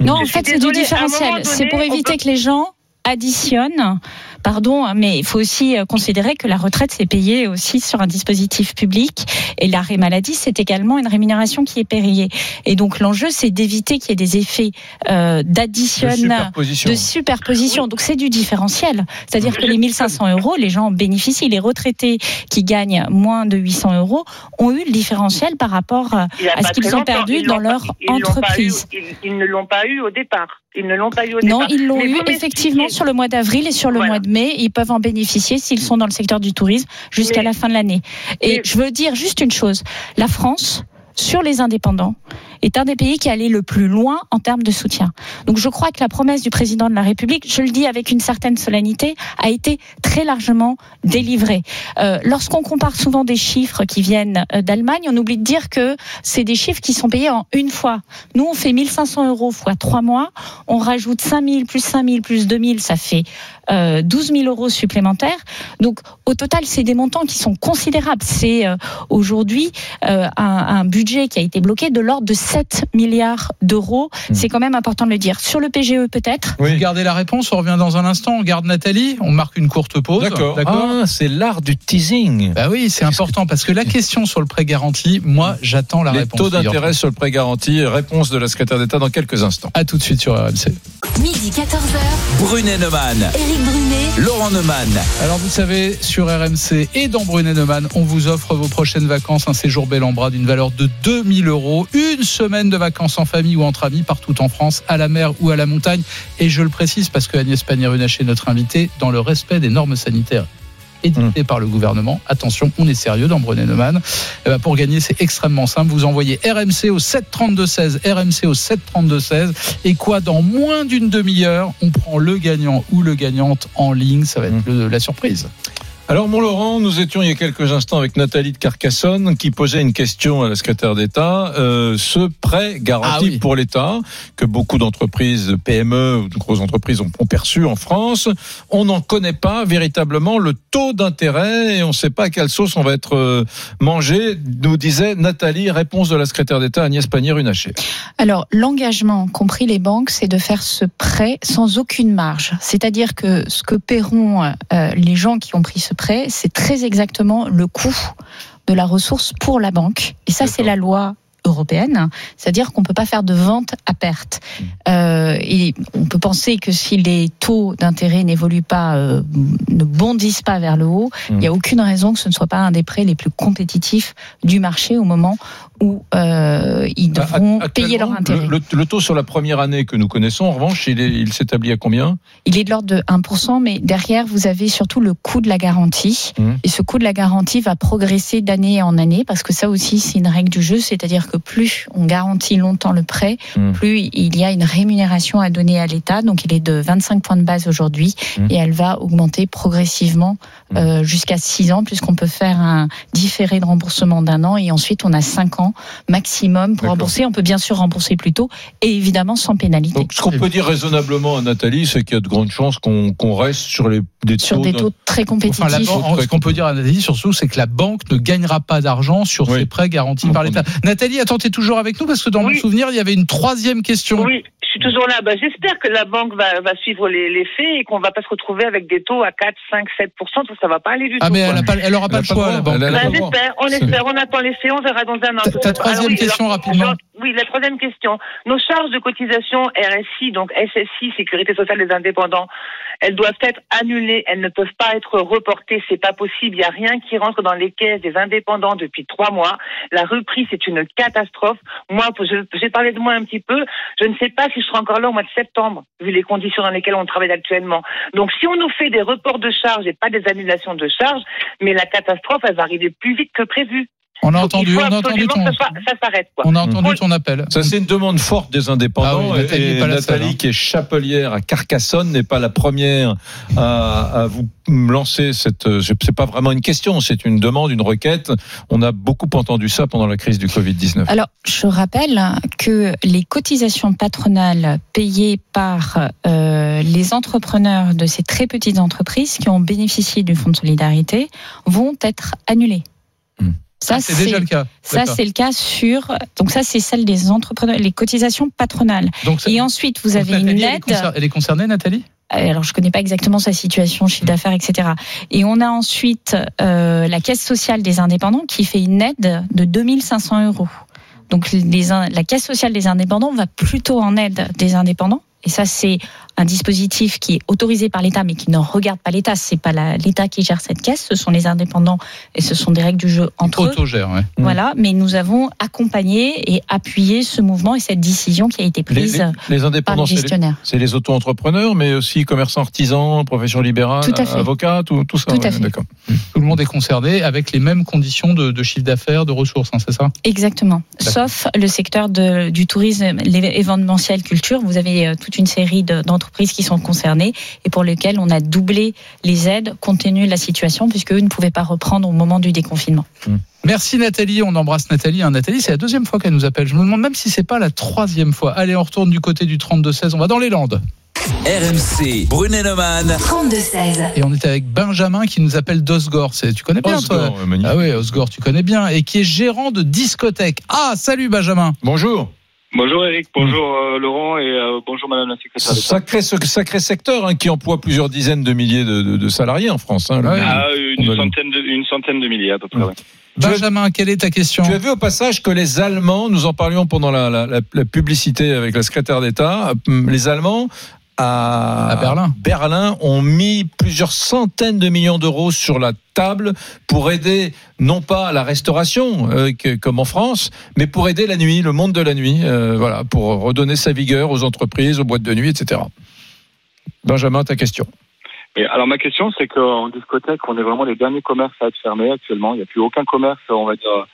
Non, Je en fait, c'est du différentiel. C'est pour éviter peut- que les gens additionnent pardon, hein, mais il faut aussi euh, considérer que la retraite c'est payé aussi sur un dispositif public et l'arrêt maladie c'est également une rémunération qui est payée. Et donc l'enjeu c'est d'éviter qu'il y ait des effets euh, d'addition, De superposition. de superposition. Donc c'est du différentiel, c'est-à-dire que les 1500 euros, les gens en bénéficient. Les retraités qui gagnent moins de 800 euros ont eu le différentiel par rapport euh, à ce qu'ils ont perdu ils dans leur ils entreprise. eu- ils, ils ne l'ont pas eu au départ. Ils ne l'ont pas eu au Non, départ. ils l'ont eu effectivement sur le mois d'avril et sur le mois de mai. Ils peuvent en bénéficier s'ils sont dans le secteur du tourisme jusqu'à la fin de l'année. Et je veux dire juste une chose. La France, sur les indépendants, est un des pays qui est allé le plus loin en termes de soutien. Donc je crois que la promesse du président de la République, je le dis avec une certaine solennité, a été très largement délivrée. Euh, Lorsqu'on compare souvent des chiffres qui viennent euh, d'Allemagne, on oublie de dire que c'est des chiffres qui sont payés en une fois. Nous, on fait 1500 euros fois trois mois, on rajoute 5000 plus 5000 plus 2000, ça fait euh, 12 000 euros supplémentaires. Donc au total, c'est des montants qui sont considérables. C'est euh, aujourd'hui euh, un, un budget qui a été bloqué de l'ordre de 7 milliards d'euros. C'est quand même important de le dire. Sur le PGE peut-être Vous gardez la réponse, on revient dans un instant. On garde Nathalie, on marque une courte pause. D'accord. Ah, c'est l'art du teasing. Bah oui, c'est important parce que la question sur le prêt garanti, moi, j'attends la Les réponse. taux d'intérêt sur le prêt garanti, réponse de la secrétaire d'État dans quelques instants. À tout de suite sur RMC. Midi 14h. Brunet Neumann. Éric Brunet. Laurent Neumann. Alors vous savez, sur RMC et dans Brunet Neumann, on vous offre vos prochaines vacances, un séjour bel en bras d'une valeur de 2000 euros, une semaine de vacances en famille ou entre amis partout en France, à la mer ou à la montagne. Et je le précise parce que Agnès Pannier-Runacher est notre invitée, dans le respect des normes sanitaires édictées par le gouvernement. Attention, on est sérieux dans Brunet Neumann. Eh ben, pour gagner, c'est extrêmement simple. Vous envoyez RMC au 732-16, RMC au 732-16. Et quoi, dans moins d'une demi-heure, on prend le gagnant ou le gagnante en ligne. Ça va être le- la surprise. Alors, mon Laurent, nous étions il y a quelques instants avec Nathalie de Carcassonne qui posait une question à la secrétaire d'État. Euh, ce prêt garanti Ah oui. pour l'État que beaucoup d'entreprises, PME ou de grosses entreprises ont, ont perçu en France, on n'en connaît pas véritablement le taux d'intérêt et on ne sait pas à quelle sauce on va être euh, mangé, nous disait Nathalie, réponse de la secrétaire d'État Agnès Pannier-Runacher. Alors, l'engagement, compris les banques, c'est de faire ce prêt sans aucune marge. C'est-à-dire que ce que paieront euh, les gens qui ont pris ce prêt, c'est très exactement le coût de la ressource pour la banque. Et ça, c'est la loi européenne, c'est-à-dire qu'on peut pas faire de vente à perte. Euh, et on peut penser que si les taux d'intérêt n'évoluent pas, euh, ne bondissent pas vers le haut, il n'y a aucune raison que ce ne soit pas un des prêts les plus compétitifs du marché au moment où euh, ils devront payer leur intérêt. Le, le- le taux sur la première année que nous connaissons, en revanche, il s'établit à combien? Il est de l'ordre de 1%, mais derrière, vous avez surtout le coût de la garantie. Mmh. Et ce coût de la garantie va progresser d'année en année, parce que ça aussi, c'est une règle du jeu, c'est-à-dire que plus on garantit longtemps le prêt, Mmh. plus il y a une rémunération à donner à l'État. Donc, il est de 25 points de base aujourd'hui, Mmh. et elle va augmenter progressivement euh, jusqu'à 6 ans, puisqu'on peut faire un différé de remboursement d'un an, et ensuite on a 5 ans maximum pour rembourser. On peut bien sûr rembourser plus tôt, et évidemment sans pénalité. Donc, ce qu'on peut dire raisonnablement à Nathalie, c'est qu'il y a de grandes chances qu'on reste sur les, des Sur taux des d'un- taux très compétitifs. Enfin, la banque- ce qu'on peut dire à Nathalie, surtout, c'est que la banque ne gagnera pas d'argent sur ses prêts garantis par l'État. Nathalie, attends, t'es toujours avec nous parce que dans mon souvenir, il y avait une troisième question. Oui, je suis toujours là. Bah, J'espère que la banque va, va suivre les, les faits et qu'on va pas se retrouver avec des taux à 4, 5, 7 tout ça va pas aller du Ah, tout. mais quoi. elle a pas- elle aura pas le choix, la banque. Bah, pas j'espère, on espère, on attend les faits, on verra dans un an. Ta- ta troisième Alors, oui, question, alors, rapidement. alors, oui, la troisième question. Nos charges de cotisation RSI, donc SSI, Sécurité sociale des indépendants, elles doivent être annulées, elles ne peuvent pas être reportées, c'est pas possible. Il n'y a rien qui rentre dans les caisses des indépendants depuis trois mois. La reprise, c'est une catastrophe. Moi, j'ai parlé de moi un petit peu. Je ne sais pas si je serai encore là au mois de septembre, vu les conditions dans lesquelles on travaille actuellement. Donc, si on nous fait des reports de charges et pas des annulations de charges, mais la catastrophe, elle va arriver plus vite que prévu. On a entendu, on a entendu ton, que ça, soit- ça s'arrête. quoi. on a entendu ton appel. Ça, c'est une demande forte des indépendants. Ah oui, Nathalie et seule, Nathalie, hein. qui est chapelière à Carcassonne, n'est pas la première à, à vous lancer cette. euh, C'est pas vraiment une question, c'est une demande, une requête. On a beaucoup entendu ça pendant la crise du Covid-19. Alors, je rappelle que les cotisations patronales payées par euh, les entrepreneurs de ces très petites entreprises qui ont bénéficié du fonds de solidarité vont être annulées. Ça, Ah, c'est déjà le cas. Ça, c'est le cas sur. Donc, ça, c'est celle des entrepreneurs, les cotisations patronales. Donc, Et ensuite, vous donc, avez une Nathalie, elle est aide. Elle est concernée, Nathalie? Euh, Alors, je connais pas exactement sa situation, chiffre d'affaires, etc. Et on a ensuite euh, la caisse sociale des indépendants qui fait une aide de 2500 euros. Donc, les, la caisse sociale des indépendants va plutôt en aide des indépendants. Et ça, c'est un dispositif qui est autorisé par l'État, mais qui ne regarde pas l'État. C'est pas l'État qui gère cette caisse, ce sont les indépendants et ce sont des règles du jeu entre eux. Autogère, ouais. Voilà, mais nous avons accompagné et appuyé ce mouvement et cette décision qui a été prise les- les indépendants, par les c'est les, gestionnaires. c'est les auto-entrepreneurs, mais aussi commerçants artisans, profession libérale, Tout à fait. avocats, tout, tout ça. Tout à fait. D'accord. Tout le monde est concerné avec les mêmes conditions de, de chiffre d'affaires, de ressources, hein, c'est ça? Exactement. Sauf le secteur de, du tourisme, l'événementiel culture. Vous avez euh, toute une série de- d'entreprises qui sont concernées et pour lesquelles on a doublé les aides compte tenu de la situation puisque eux ne pouvaient pas reprendre au moment du déconfinement. Merci Nathalie, on embrasse Nathalie. hein. Nathalie, c'est la deuxième fois qu'elle nous appelle. Je me demande même si c'est pas la troisième fois. Allez, on retourne du côté du 32-16, on va dans les Landes. RMC, Brunet-Neumann. 32-16. Et on est avec Benjamin qui nous appelle d'Osgore. Tu connais bien Osgore, toi magnifique. Ah oui, Osgore, tu connais bien. Et qui est gérant de discothèque. Ah, salut Benjamin. Bonjour. Bonjour Eric, bonjour euh, Laurent et euh, bonjour Madame la secrétaire d'État. Sacré, ce- sacré secteur hein, qui emploie plusieurs dizaines de milliers de, de- de salariés en France. hein. Ah, une, centaine de, une centaine de milliers à peu près. ouais. Benjamin, quelle est ta question? Tu as vu au passage que les Allemands, nous en parlions pendant la, la- la- la publicité avec la secrétaire d'État, euh, les Allemands à, À Berlin. Berlin ont mis plusieurs centaines de millions d'euros sur la table pour aider non pas la restauration euh, que- comme en France, mais pour aider la nuit, le monde de la nuit, euh, voilà, pour redonner sa vigueur aux entreprises, aux boîtes de nuit, etc. Benjamin, ta question. Et alors ma question c'est qu'en discothèque on est vraiment les derniers commerces à être fermés actuellement. Il n'y a plus aucun commerce on va dire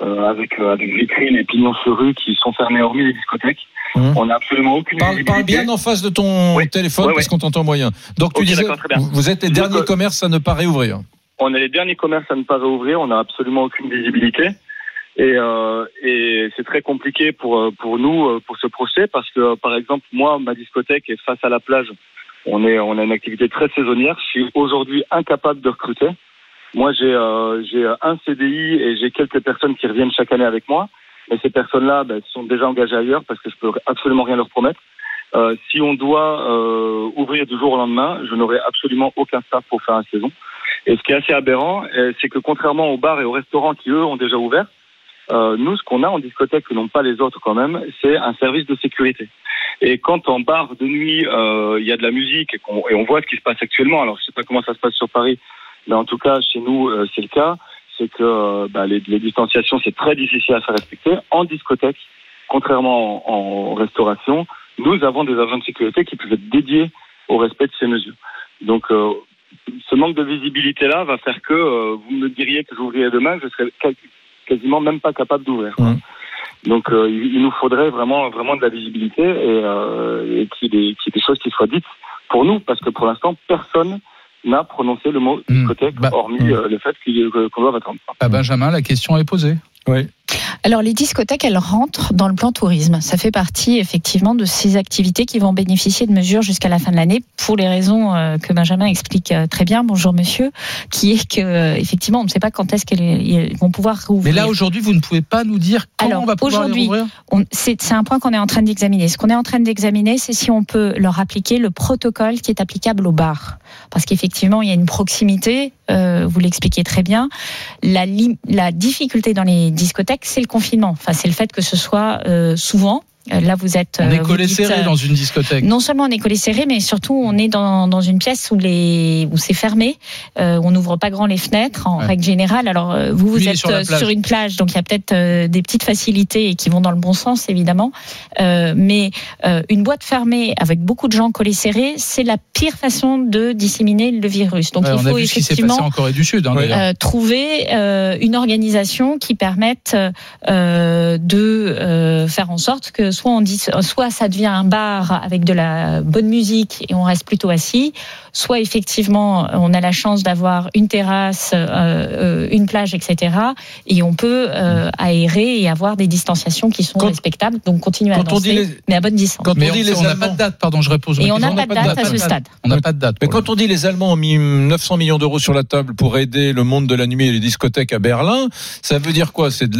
avec euh, avec vitrines et pignons sur rue qui sont fermés hormis les discothèques. Mhm. On n'a absolument aucune Parle, parle bien en face de ton Oui. téléphone Ouais, parce qu'on t'entend moyen. Donc tu Ok, disais, vous- êtes les derniers euh, commerces à ne pas réouvrir. On est les derniers commerces à ne pas réouvrir, on n'a absolument aucune visibilité. Et, euh, et c'est très compliqué pour, euh, pour nous, euh, pour ce procès, parce que, euh, par exemple, moi, ma discothèque est face à la plage. On, est, on a une activité très saisonnière. Je suis aujourd'hui incapable de recruter. Moi, j'ai euh, j'ai un CDI et j'ai quelques personnes qui reviennent chaque année avec moi. Mais ces personnes-là ben, sont déjà engagées ailleurs parce que je peux absolument rien leur promettre. Euh, si on doit euh, ouvrir du jour au lendemain, je n'aurai absolument aucun staff pour faire la saison. Et ce qui est assez aberrant, euh, c'est que contrairement aux bars et aux restaurants qui, eux, ont déjà ouvert, euh, nous, ce qu'on a en discothèque que n'ont pas les autres quand même, c'est un service de sécurité. Et quand en bar de nuit, euh, il y a de la musique et, qu'on- et on voit ce qui se passe actuellement, alors je sais pas comment ça se passe sur Paris, mais en tout cas, chez nous, euh, c'est le cas, c'est que euh, bah, les, les distanciations, c'est très difficile à faire respecter. En discothèque, contrairement en, en restauration, nous avons des agents de sécurité qui peuvent être dédiés au respect de ces mesures. Donc, euh, ce manque de visibilité-là va faire que euh, vous me diriez que j'ouvrirai demain, je serais quasi- quasiment même pas capable d'ouvrir. Mhm. Donc, euh, il, nous faudrait vraiment, vraiment de la visibilité et, euh, et qu'il y, qu'il y ait des choses qui soient dites pour nous, parce que pour l'instant, personne n'a prononcé le mot Mhm. discothèque, Bah, hormis mhm. euh, le fait ait- qu'on doit attendre. Ah, Benjamin, la question est posée. Oui. Alors les discothèques, elles rentrent dans le plan tourisme. Ça fait partie effectivement de ces activités qui vont bénéficier de mesures jusqu'à la fin de l'année pour les raisons euh, que Benjamin explique euh, très bien. Bonjour monsieur, qui est que euh, effectivement on ne sait pas quand est-ce qu'elles vont pouvoir Mais rouvrir. là, aujourd'hui, vous ne pouvez pas nous dire quand Alors, on va pouvoir les rouvrir C'est un point qu'on est en train d'examiner. Ce qu'on est en train d'examiner, c'est si on peut leur appliquer le protocole qui est applicable aux bars. Parce qu'effectivement, il y a une proximité, euh, vous l'expliquez très bien. La difficulté dans les discothèques, c'est le confinement. Enfin, c'est le fait que ce soit euh, souvent. Euh, Là, vous êtes. On euh, est collé dites, serré euh, dans une discothèque. non seulement on est collé serré, mais surtout on est dans, dans une pièce où les où c'est fermé. Euh, on n'ouvre pas grand les fenêtres en Ouais. règle générale. Alors vous vous Lui, êtes sur une plage, donc il y a peut-être euh, des petites facilités qui vont dans le bon sens évidemment. Euh, mais une boîte fermée avec beaucoup de gens collés serrés, c'est la pire façon de disséminer le virus. Donc Ouais, il on a faut vu ce qui effectivement passé en Corée du Sud, hein, Ouais. trouver une organisation qui permette de faire en sorte que soit on dit, soit ça devient un bar avec de la bonne musique et on reste plutôt assis, soit effectivement on a la chance d'avoir une terrasse, euh, euh, une plage, etc. Et on peut euh, aérer et avoir des distanciations qui sont respectables. Donc continuer à danser, dit les- mais à bonne distance. Quand Mais on dit les on n'a Allemands- pas de date, pardon, je réponds. Et on n'a pas de date à ce stade. On n'a pas de date. Mais quand on dit les Allemands ont mis 900 millions d'euros sur la table pour aider le monde de la nuit et les discothèques à Berlin, ça veut dire quoi? C'est de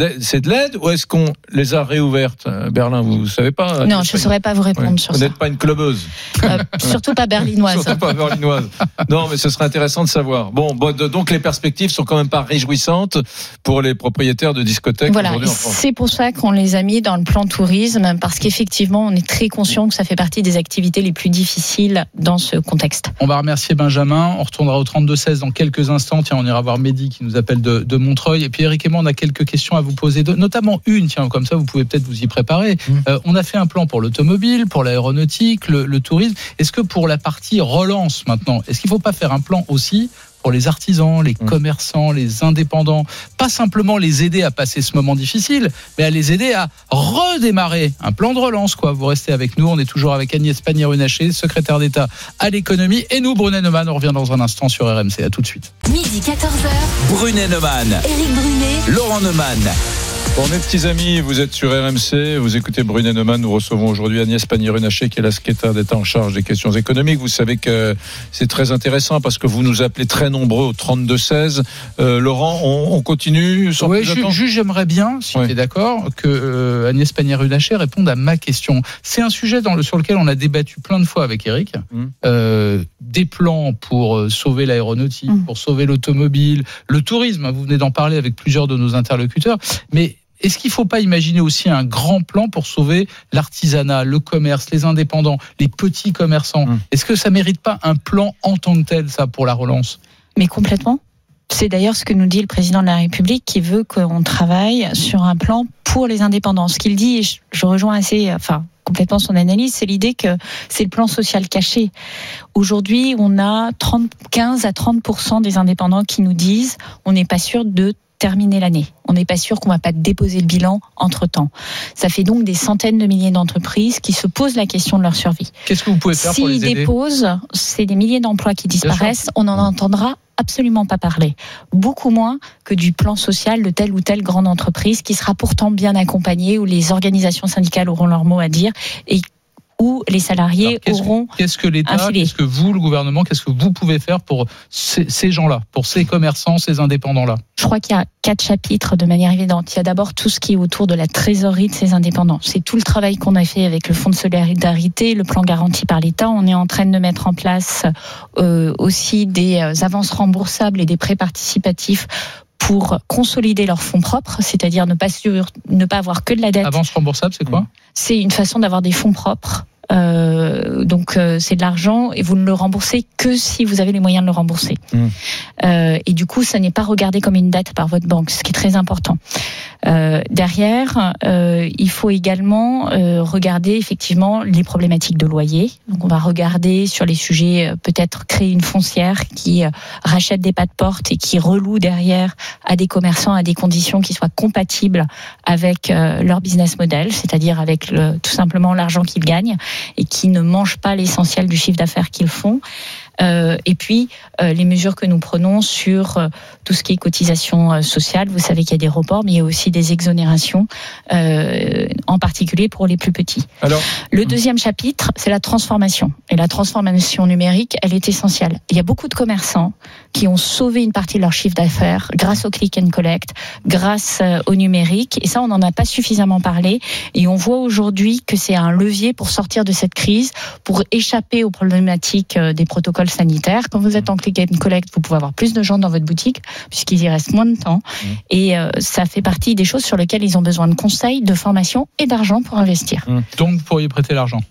l'aide- ou est-ce qu'on les a réouvertes Berlin? Vous ne savez pas Non, je ne saurais pas vous répondre Ouais. sur Vous ça. n'êtes pas une clubeuse. Euh, surtout pas berlinoise. Surtout pas berlinoise. Non, mais ce serait intéressant de savoir. Bon, bon, de- donc les perspectives sont quand même pas réjouissantes pour les propriétaires de discothèques Voilà, aujourd'hui et en France. c'est pour ça qu'on les a mis dans le plan tourisme, parce qu'effectivement, on est très conscient que ça fait partie des activités les plus difficiles dans ce contexte. On va remercier Benjamin. On retournera au 32-16 dans quelques instants. Tiens, on ira voir Mehdi qui nous appelle de, de Montreuil. Et puis Eric et moi, on a quelques questions à vous poser, notamment une. Tiens, comme ça, vous pouvez peut-être vous y préparer. Euh, on a fait un plan pour l'automobile, pour l'aéronautique, le, le tourisme. Est-ce que pour la partie relance maintenant, est-ce qu'il ne faut pas faire un plan aussi pour les artisans, les commerçants, les indépendants, pas simplement les aider à passer ce moment difficile, mais à les aider à redémarrer un plan de relance. Quoi. Vous restez avec nous, on est toujours avec Agnès Pannier-Runacher, secrétaire d'État à l'économie, et nous, Brunet Neumann, on revient dans un instant sur RMC. À tout de suite. Midi 14h, Brunet Neumann, Éric Brunet, Laurent Neumann. Bon, mes petits amis, vous êtes sur RMC, vous écoutez Brunet Neumann. Nous recevons aujourd'hui Agnès Pannier-Runacher, qui est la secrétaire d'État en charge des questions économiques. Vous savez que c'est très intéressant parce que vous nous appelez très nombreux au 32-16. Euh, Laurent, on, on continue sans Oui, juste, j'aimerais bien, si tu es d'accord, que euh, Agnès Pannier-Runacher réponde à ma question. C'est un sujet dans le, sur lequel on a débattu plein de fois avec Eric. Euh, des plans pour euh, sauver l'aéronautique, pour sauver l'automobile, le tourisme. hein, Vous venez d'en parler avec plusieurs de nos interlocuteurs. Mais est-ce qu'il ne faut pas imaginer aussi un grand plan pour sauver l'artisanat, le commerce, les indépendants, les petits commerçants Est-ce que ça mérite pas un plan en tant que tel, ça, pour la relance? Mais complètement. C'est d'ailleurs ce que nous dit le président de la République qui veut qu'on travaille sur un plan pour les indépendants. Ce qu'il dit, et je, je rejoins assez, enfin, complètement son analyse, c'est l'idée que c'est le plan social caché. Aujourd'hui, on a 30, 15 à 30 des indépendants qui nous disent on n'est pas sûr de terminer l'année. On n'est pas sûr qu'on va pas déposer le bilan entre temps. Ça fait donc des centaines de milliers d'entreprises qui se posent la question de leur survie. Qu'est-ce que vous pouvez faire pour les S'ils aider déposent, c'est des milliers d'emplois qui disparaissent. On n'en entendra absolument pas parler. Beaucoup moins que du plan social de telle ou telle grande entreprise qui sera pourtant bien accompagnée, où les organisations syndicales auront leur mot à dire et où les salariés auront Qu'est-ce que l'État, qu'est-ce que vous, le gouvernement, qu'est-ce que vous pouvez faire pour ces, ces gens-là, pour ces commerçants, ces indépendants-là? Je crois qu'il y a quatre chapitres de manière évidente. Il y a d'abord tout ce qui est autour de la trésorerie de ces indépendants. C'est tout le travail qu'on a fait avec le Fonds de solidarité, le plan garanti par l'État. On est en train de mettre en place euh, aussi des euh, avances remboursables et des prêts participatifs pour consolider leurs fonds propres, c'est-à-dire ne pas sur, ne pas avoir que de la dette. Avance remboursable, c'est quoi? C'est une façon d'avoir des fonds propres. Euh, donc euh, c'est de l'argent et vous ne le remboursez que si vous avez les moyens de le rembourser. Euh, et du coup, ça n'est pas regardé comme une dette par votre banque, ce qui est très important. Euh, derrière, euh, il faut également euh, regarder effectivement les problématiques de loyer. Donc, on va regarder sur les sujets peut-être créer une foncière qui rachète des pas de porte et qui reloue derrière à des commerçants à des conditions qui soient compatibles avec leur business model, c'est-à-dire avec le, tout simplement l'argent qu'ils gagnent et qui ne mangent pas l'essentiel du chiffre d'affaires qu'ils font. Euh, et puis euh, les mesures que nous prenons sur euh, tout ce qui est cotisation sociale. Vous savez qu'il y a des reports, mais il y a aussi des exonérations, en particulier pour les plus petits. Alors, Le deuxième chapitre, c'est la transformation. Et la transformation numérique, elle est essentielle. Il y a beaucoup de commerçants qui ont sauvé une partie de leur chiffre d'affaires grâce au click and collect, grâce au numérique. Et ça, on n'en a pas suffisamment parlé. Et on voit aujourd'hui que c'est un levier pour sortir de cette crise, pour échapper aux problématiques des protocoles sanitaires. Quand vous êtes en click and collect, vous pouvez avoir plus de gens dans votre boutique puisqu'ils y restent moins de temps. Et euh, ça fait partie des choses sur lesquelles ils ont besoin de conseils, de formation et d'argent pour investir. Donc, vous pourriez prêter l'argent.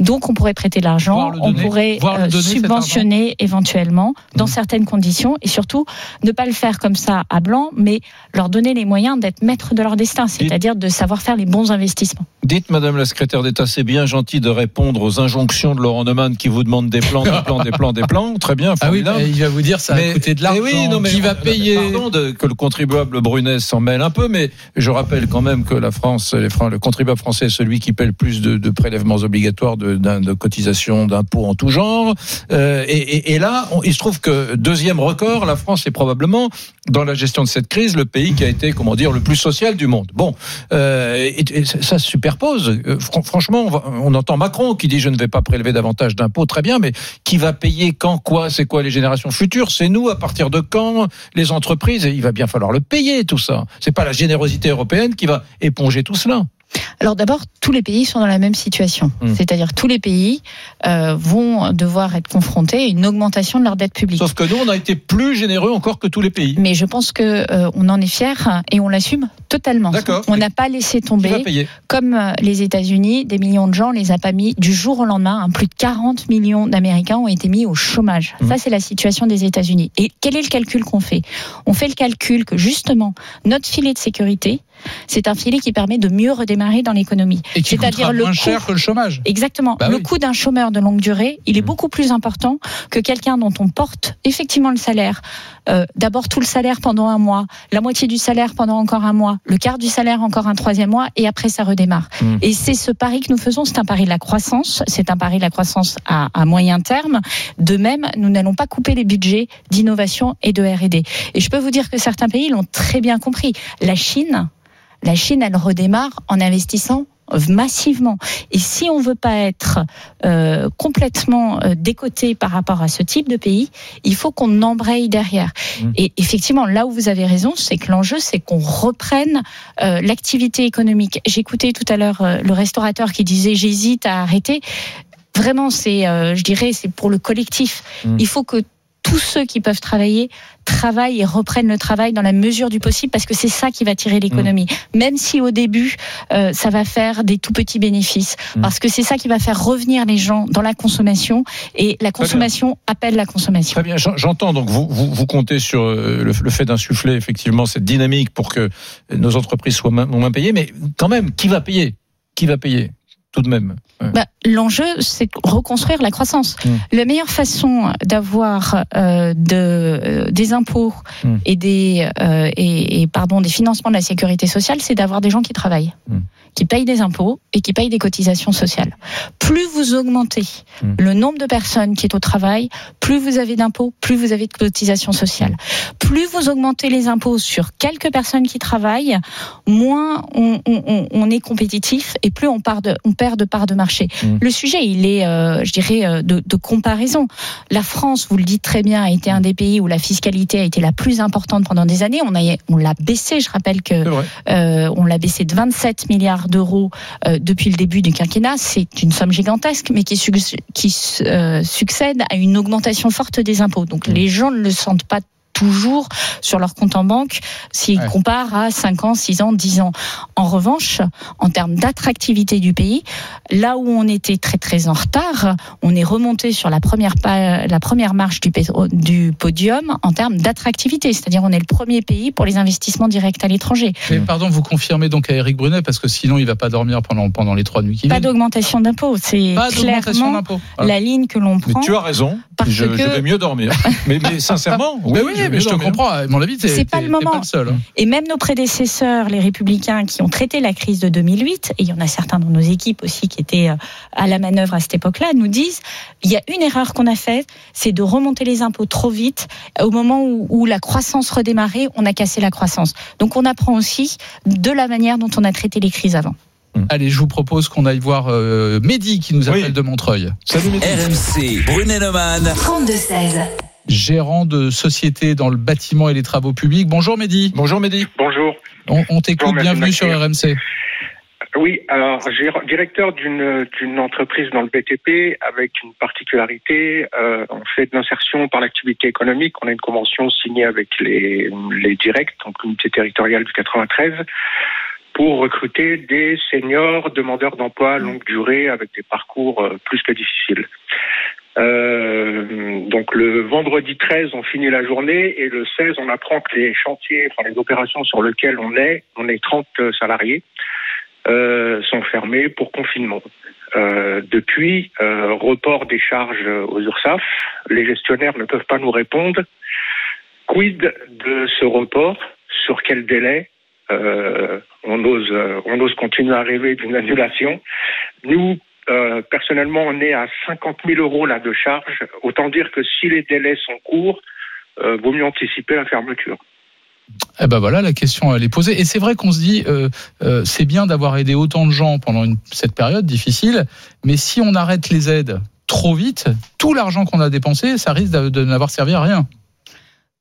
Donc, on pourrait prêter de l'argent, on donner. pourrait euh, donner, subventionner éventuellement dans certaines conditions et surtout ne pas le faire comme ça à blanc, mais leur donner les moyens d'être maîtres de leur destin, c'est-à-dire de savoir faire les bons investissements. Dites, Madame la secrétaire d'État, c'est bien gentil de répondre aux injonctions de Laurent Neumann qui vous demande des plans, des plans, des plans, des plans. Très bien, Ah oui, formidable. il va vous dire ça Mais- a coûté de eh l'argent. oui, non, mais qui va payer Pardon de- que le contribuable Brunet s'en mêle un peu, mais je rappelle quand même que la France, les Fran- le contribuable français est celui qui paie le plus de, de prélèvements obligatoires, de, de cotisations, d'impôts en tout genre. Euh, et, là, il se trouve que deuxième record, la France est probablement dans la gestion de cette crise le pays qui a été, comment dire, le plus social du monde. Bon, euh, ça, se superpose. Euh, fran- franchement, on, on entend Macron qui dit je ne vais pas prélever davantage d'impôts, très bien, mais qui va payer quand, quoi, c'est quoi les générations futures? C'est nous, à partir de quand Les entreprises, et il va bien falloir le payer tout ça. C'est pas la générosité européenne qui va éponger tout cela. Alors d'abord, tous les pays sont dans la même situation. Hmm. C'est-à-dire tous les pays euh, vont devoir être confrontés à une augmentation de leur dette publique. Sauf que nous, on a été plus généreux encore que tous les pays. Mais je pense que euh, on en est fier et on l'assume totalement. D'accord. On n'a pas laissé tomber, comme euh, les États-Unis, des millions de gens les a pas mis du jour au lendemain. hein, plus de 40 millions d'Américains ont été mis au chômage. Mmh. Ça, c'est la situation des États-Unis. Et quel est le calcul qu'on fait? On fait le calcul que justement notre filet de sécurité, c'est un filet qui permet de mieux redémarrer dans l'économie. C'est-à-dire le moins coût- cher que le chômage. Exactement. Bah le oui. coût d'un chômeur de longue durée, il est Mmh. beaucoup plus important que quelqu'un dont on porte effectivement le salaire. Euh, D'abord tout le salaire pendant un mois, la moitié du salaire pendant encore un mois, le quart du salaire encore un troisième mois, et après ça redémarre. Mmh. Et c'est ce pari que nous faisons, c'est un pari de la croissance, c'est un pari de la croissance à, à moyen terme. De même, nous n'allons pas couper les budgets d'innovation et de R&D. Et je peux vous dire que certains pays l'ont très bien compris. La Chine, la Chine, elle redémarre en investissant massivement. Et si on veut pas être euh, complètement euh, décoté par rapport à ce type de pays, il faut qu'on embraye derrière. Mmh. Et effectivement, là où vous avez raison, c'est que l'enjeu, c'est qu'on reprenne euh, l'activité économique. J'écoutais tout à l'heure le restaurateur qui disait j'hésite à arrêter. Vraiment, c'est, je dirais, c'est pour le collectif. Mmh. Il faut que tous ceux qui peuvent travailler travaillent et reprennent le travail dans la mesure du possible parce que c'est ça qui va tirer l'économie. Même si au début euh, ça va faire des tout petits bénéfices Mm. parce que c'est ça qui va faire revenir les gens dans la consommation et la consommation appelle la consommation. Très bien, j'en- j'entends. Donc vous, vous, vous comptez sur euh, le, le fait d'insuffler effectivement cette dynamique pour que nos entreprises soient moins payées. Mais quand même, qui va payer? Qui va payer? Tout de même. Ouais. Bah, L'enjeu, c'est de reconstruire la croissance. Mm. La meilleure façon d'avoir euh, de, euh, des impôts Mm. et des euh, et, et, pardon des financements de la sécurité sociale, c'est d'avoir des gens qui travaillent, Mm. Qui payent des impôts et qui payent des cotisations sociales. Plus vous augmentez Mm. le nombre de personnes qui est au travail, plus vous avez d'impôts, plus vous avez de cotisations sociales. Plus vous augmentez les impôts sur quelques personnes qui travaillent, moins on, on- on- on est compétitif et plus on, part de, on perd de part de marché. Mm. Le sujet, il est, euh, je dirais, euh, de, de comparaison. La France, vous le dites très bien, a été un des pays où la fiscalité a été la plus importante pendant des années. On a, on l'a baissé. Je rappelle que euh, on l'a baissé de 27 milliards d'euros euh, depuis le début du quinquennat. C'est une somme gigantesque, mais qui, euh, succède à une augmentation forte des impôts. Donc les gens ne le sentent pas toujours sur leur compte en banque s'ils Ouais. comparent à 5 ans, 6 ans, 10 ans. En revanche, en termes d'attractivité du pays, là où on était très très en retard, on est remonté sur la première, la première marche du, podium en termes d'attractivité. C'est-à-dire on est le premier pays pour les investissements directs à l'étranger. Mais pardon, vous confirmez donc à Eric Brunet parce que sinon il va pas dormir pendant pendant les trois nuits qui Pas viennent. d'augmentation d'impôts, c'est Pas d'augmentation clairement la ligne que l'on Mais prend. tu as raison. Parce je, que- je vais mieux dormir. mais, mais sincèrement, oui, Mais oui, je mais je te comprends. À mon avis, C'est pas le moment. pas le seul. hein. Et même nos prédécesseurs, les républicains qui ont traité la crise de 2008, et il y en a certains dans nos équipes aussi qui étaient euh, à la manœuvre à cette époque-là, nous disent il y a une erreur qu'on a faite, c'est de remonter les impôts trop vite. Au moment où, où la croissance redémarrait, on a cassé la croissance. Donc on apprend aussi de la manière dont on a traité les crises avant. Allez, je vous propose qu'on aille voir euh, Mehdi qui nous appelle Oui. de Montreuil. Salut, Mehdi. RMC, Brunet-Neumann. 32-16. Gérant de société dans le bâtiment et les travaux publics. Bonjour Mehdi. Bonjour Mehdi. Bonjour. On, on t'écoute, bienvenue sur. RMC. Oui, alors j'ai directeur d'une d'une entreprise dans le BTP avec une particularité, euh, on fait de l'insertion par l'activité économique. On a une convention signée avec les les directs, donc l'unité territoriale du 93, pour recruter des seniors demandeurs d'emploi à longue durée avec des parcours euh, plus que difficiles. Euh, donc le vendredi 13, on finit la journée et le 16, on apprend que les chantiers, enfin les opérations sur lesquelles on est, on est 30 salariés. euh, sont fermés pour confinement. Euh, depuis, euh, report des charges aux URSAF, les gestionnaires ne peuvent pas nous répondre. Quid de ce report? Sur quel délai? Euh, on, ose, on ose continuer à rêver d'une annulation. Nous, euh, personnellement, on est à 50 000 euros là de charge. Autant dire que si les délais sont courts, euh, vaut mieux anticiper la fermeture. Eh ben voilà, la question elle est posée. Et c'est vrai qu'on se dit, euh, c'est bien d'avoir aidé autant de gens pendant cette période difficile, mais si on arrête les aides trop vite, tout l'argent qu'on a dépensé, ça risque de n'avoir servi à rien.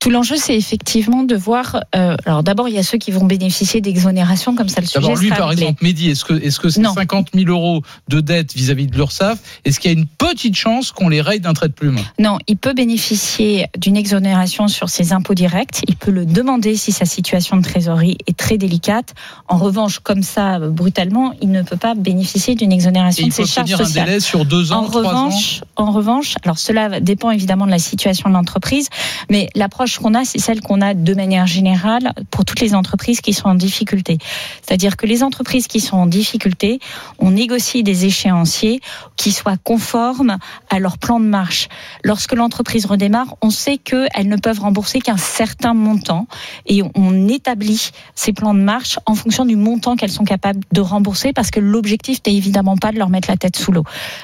Tout l'enjeu, c'est effectivement de voir. euh, alors d'abord, il y a ceux qui vont bénéficier d'exonération, comme ça le sujet D'abord, lui, sera par réglé. exemple, Mehdi, est-ce que est-ce que c'est Non. 50 000 euros de dette vis-à-vis de l'URSSAF Est-ce qu'il y a une petite chance qu'on les raye d'un trait de plume? Non, il peut bénéficier d'une exonération sur ses impôts directs. Il peut le demander si sa situation de trésorerie est très délicate. En revanche, comme ça, brutalement, il ne peut pas bénéficier d'une exonération il de ses faut charges tenir un sociales. délai sur deux ans, en trois revanche, ans en revanche, alors cela dépend évidemment de la situation de l'entreprise, mais l'approche qu'on a, c'est celle qu'on a de manière générale pour toutes les entreprises qui sont en difficulté. C'est-à-dire que les entreprises qui sont en difficulté, on négocie des échéanciers qui soient conformes à leur plan de marche. Lorsque l'entreprise redémarre, on sait qu'elles ne peuvent rembourser qu'un certain montant et on établit ces plans de marche en fonction du montant qu'elles sont capables de rembourser parce que l'objectif n'est évidemment pas de leur mettre la tête sous l'eau.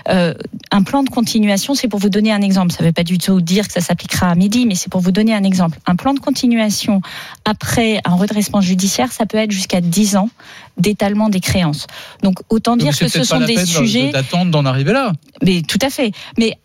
Euh, un plan de continuation, c'est pour vous donner un exemple. Ça ne veut pas du tout dire que ça s'appliquera à midi, mais c'est pour vous donner un exemple. Un plan de continuation après un redressement judiciaire, ça peut être jusqu'à 10 ans d'étalement des créances. Donc autant dire que ce sont des sujets. d'attendre d'en arriver là. Mais tout à fait. Mais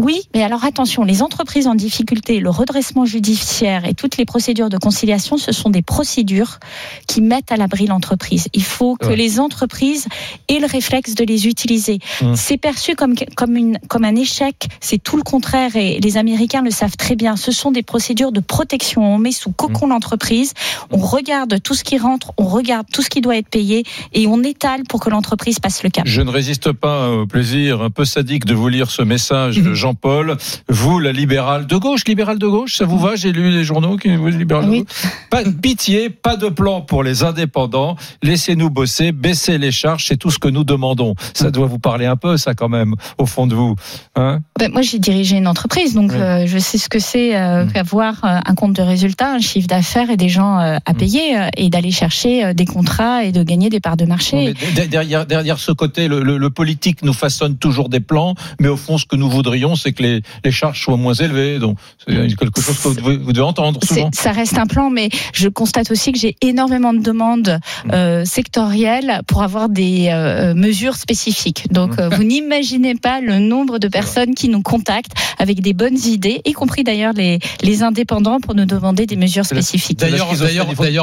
oui, mais alors attention, les entreprises en difficulté, le redressement judiciaire et toutes les procédures de conciliation, ce sont des procédures qui mettent à l'abri l'entreprise. Il faut que Ouais. les entreprises aient le réflexe de les utiliser. Mmh. C'est perçu comme, comme, une, comme un échec, c'est tout le contraire et les Américains le savent très bien. Ce sont des procédures de protection. On met sous cocon l'entreprise, on regarde tout ce qui rentre, on regarde tout ce qui doit être payé et on étale pour que l'entreprise passe le cap. Je ne résiste pas au plaisir un peu sadique de vous lire ce message de Jean-Paul. Vous, la libérale de gauche, libérale de gauche, ça vous va? J'ai lu les journaux qui vous libérale de gauche. Pas de pitié, pas de plan pour les indépendants. Laissez-nous bosser, baissez les charges, c'est tout ce que nous demandons. Ça doit vous parler un peu, ça quand même, au fond de vous. Hein? Ben, moi, j'ai dirigé une entreprise, donc Oui. euh, je sais ce que c'est euh, Mm. qu'avoir euh, un compte de résultat, un chiffre d'affaires et des gens euh, à payer euh, et d'aller chercher des contrats et de gagner des parts de marché. Derrière, derrière ce côté, le, le- le politique nous façonne toujours des plans, mais au fond, ce que nous voudrions, c'est que les, les charges soient moins élevées. Donc, c'est quelque chose que vous devez, vous devez entendre souvent. Ça reste un plan, mais je constate aussi que j'ai énormément de demandes Mm. euh, sectorielles pour avoir des euh, mesures spécifiques. Donc, Mm. euh, vous n'imaginez pas le nombre de personnes qui nous contactent avec des bonnes idées, y compris d'ailleurs les, les indépendants, pour nous demander des mesures spécifiques. D'ailleurs,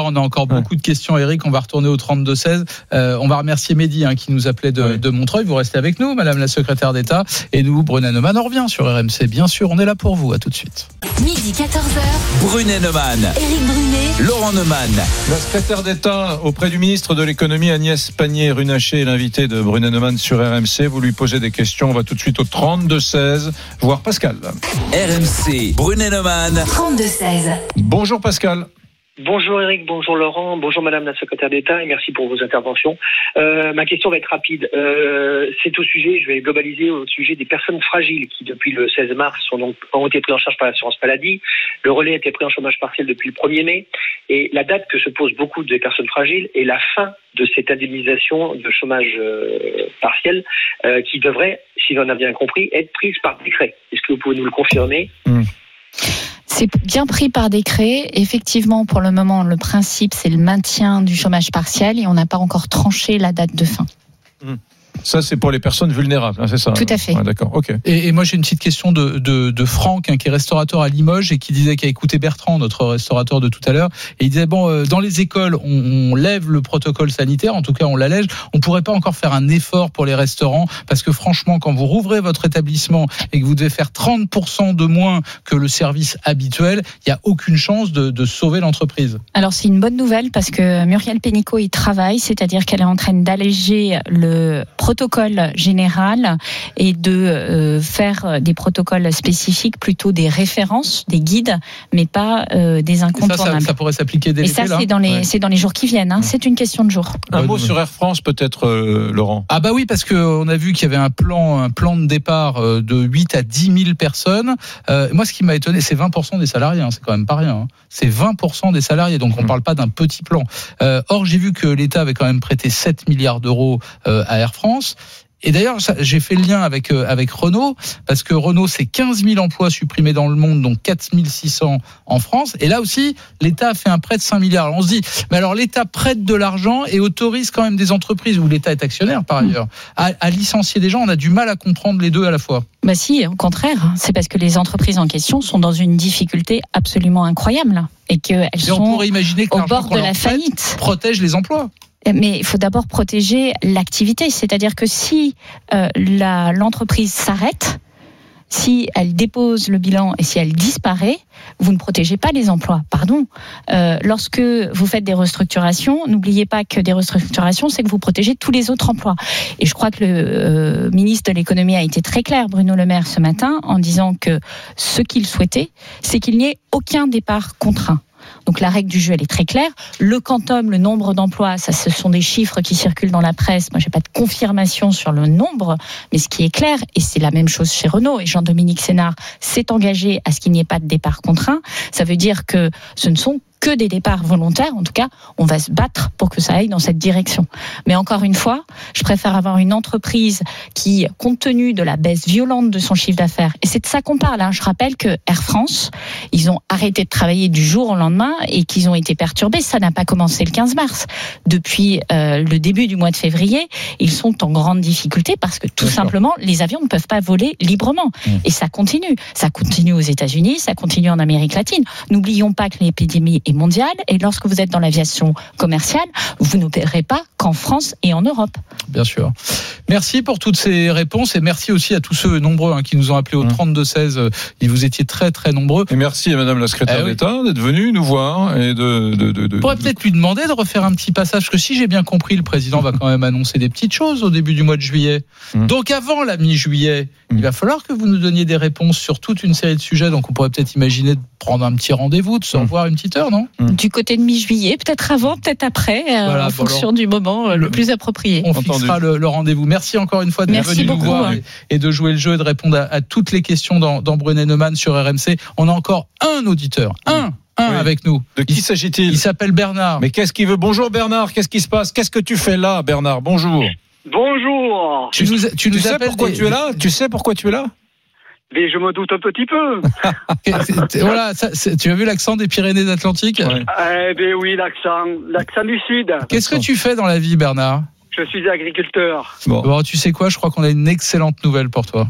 on a encore beaucoup de questions, Eric. On va retourner au 32-16. Euh, on va remercier Mehdi hein, qui nous appelait de, de Montreuil. Vous restez avec nous, Madame la secrétaire d'État. Et nous, Brunet Neumann, on revient sur RMC. Bien sûr, on est là pour vous. À tout de suite. Midi 14h. Brunet Neumann. Éric Brunet. Laurent Neumann. La secrétaire d'État auprès du ministre de l'économie Agnès Pannier-Runacher est l'invité de Brunet Neumann sur RMC. Vous lui posez des questions. On va tout de suite au 32-16, voir Pascal. RMC. Brunet Neumann. 32-16. Bonjour Pascal. Bonjour Eric, bonjour Laurent, bonjour Madame la secrétaire d'État et merci pour vos interventions. Euh, ma question va être rapide. Euh, c'est au sujet, je vais globaliser au sujet des personnes fragiles qui depuis le 16 mars sont donc, ont été prises en charge par l'assurance maladie. Le relais a été pris en chômage partiel depuis le 1er mai et la date que se posent beaucoup de personnes fragiles est la fin de cette indemnisation de chômage euh, partiel euh, qui devrait, si l'on a bien compris, être prise par décret. Est-ce que vous pouvez nous le confirmer? C'est bien pris par décret. Effectivement, pour le moment, le principe, c'est le maintien du chômage partiel et on n'a pas encore tranché la date de fin. Ça, c'est pour les personnes vulnérables, hein, c'est ça Tout à fait. Ouais, D'accord, ok. Et, et moi, j'ai une petite question de, de, de Franck, hein, qui est restaurateur à Limoges et qui disait qu'il a écouté Bertrand, notre restaurateur de tout à l'heure. Et il disait bon, euh, dans les écoles, on, on lève le protocole sanitaire, en tout cas, on l'allège. On pourrait pas encore faire un effort pour les restaurants parce que franchement, quand vous rouvrez votre établissement et que vous devez faire 30% de moins que le service habituel, il y a aucune chance de, de sauver l'entreprise. Alors c'est une bonne nouvelle parce que Muriel Pénicaud y travaille, c'est-à-dire qu'elle est en train d'alléger le protocole général et de euh, faire des protocoles spécifiques, plutôt des références, des guides, mais pas euh, des Et ça, incontournables. ça, ça pourrait s'appliquer dès Et ça, c'est dans les, Ouais. c'est dans les jours qui viennent. hein. C'est une question de jours. Un mot sur Air France, peut-être, euh, Laurent? Ah bah oui, parce qu'on a vu qu'il y avait un plan, un plan de départ de 8 à 10 000 personnes. Euh, moi, ce qui m'a étonné, c'est 20% des salariés. hein, c'est quand même pas rien. hein. C'est 20% des salariés, donc on parle pas d'un petit plan. Euh, or, j'ai vu que l'État avait quand même prêté 7 milliards d'euros euh, à Air France. Et d'ailleurs, j'ai fait le lien avec euh, avec Renault parce que Renault, c'est 15 000 emplois supprimés dans le monde, donc 4 600 en France. Et là aussi, l'État a fait un prêt de 5 milliards. Alors on se dit, mais alors l'État prête de l'argent et autorise quand même des entreprises où l'État est actionnaire par ailleurs à, à licencier des gens. On a du mal à comprendre les deux à la fois. Bah si, au contraire, c'est parce que les entreprises en question sont dans une difficulté absolument incroyable là, et qu'elles Et on sont pourrait imaginer que au bord de la faillite. protège les emplois. Mais il faut d'abord protéger l'activité, c'est-à-dire que si euh, l'entreprise s'arrête, si elle dépose le bilan et si elle disparaît, vous ne protégez pas les emplois. Pardon. Euh, lorsque vous faites des restructurations, n'oubliez pas que des restructurations, c'est que vous protégez tous les autres emplois. Et je crois que le euh, ministre de l'économie a été très clair, Bruno Le Maire, ce matin, en disant que ce qu'il souhaitait, c'est qu'il n'y ait aucun départ contraint. Donc la règle du jeu, elle est très claire. Le quantum, le nombre d'emplois, ce sont des chiffres qui circulent dans la presse. Moi, j'ai pas de confirmation sur le nombre, mais ce qui est clair, et c'est la même chose chez Renault, et Jean-Dominique Sénard s'est engagé à ce qu'il n'y ait pas de départ contraint. Ça veut dire que ce ne sont que des départs volontaires. En tout cas, on va se battre pour que ça aille dans cette direction. Mais encore une fois, je préfère avoir une entreprise qui, compte tenu de la baisse violente de son chiffre d'affaires, et c'est de ça qu'on parle. hein. Je rappelle que Air France, ils ont arrêté de travailler du jour au lendemain et qu'ils ont été perturbés. Ça n'a pas commencé le 15 mars. Depuis euh, le début du mois de février, ils sont en grande difficulté parce que tout simplement, les avions ne peuvent pas voler librement. Et ça continue. Ça continue aux États-Unis, ça continue en Amérique latine. N'oublions pas que l'épidémie est mondiale et lorsque vous êtes dans l'aviation commerciale, vous n'opérez pas qu'en France et en Europe. Bien sûr. Merci pour toutes ces réponses et merci aussi à tous ceux nombreux hein, qui nous ont appelés au 32-16. Euh, Et vous étiez très très nombreux. Et merci à Madame la secrétaire Eh oui. d'État d'être venue nous voir et de. de, de, de- On pourrait peut-être lui demander de refaire un petit passage, parce que si j'ai bien compris, le président va quand même annoncer des petites choses au début du mois de juillet. Donc avant la mi-juillet, il va falloir que vous nous donniez des réponses sur toute une série de sujets. Donc on pourrait peut-être imaginer de prendre un petit rendez-vous, de se revoir une petite heure, non? Du côté de mi-juillet, peut-être avant, peut-être après, euh, Voilà, en bon, fonction alors, du moment euh, le, plus approprié. On fixera le, le rendez-vous. Merci encore une fois d'être Merci venu nous voir hein. et, et de jouer le jeu et de répondre à, à toutes les questions dans, dans Brunet Neumann sur RMC. On a encore un auditeur, un, un avec nous. De qui s'agit-il Il s'appelle Bernard. Mais qu'est-ce qu'il veut? Bonjour Bernard, qu'est-ce qui se passe? Qu'est-ce que tu fais là, Bernard? Bonjour. Bonjour. Tu nous, tu nous sais appelles pourquoi des- tu es là? Tu sais pourquoi tu es là? Mais je me doute un petit peu. voilà, ça, tu as vu l'accent des Pyrénées-Atlantiques Eh bien oui, l'accent, l'accent du sud. Qu'est-ce que tu fais dans la vie, Bernard? Je suis agriculteur. Bon. tu sais quoi? Je crois qu'on a une excellente nouvelle pour toi.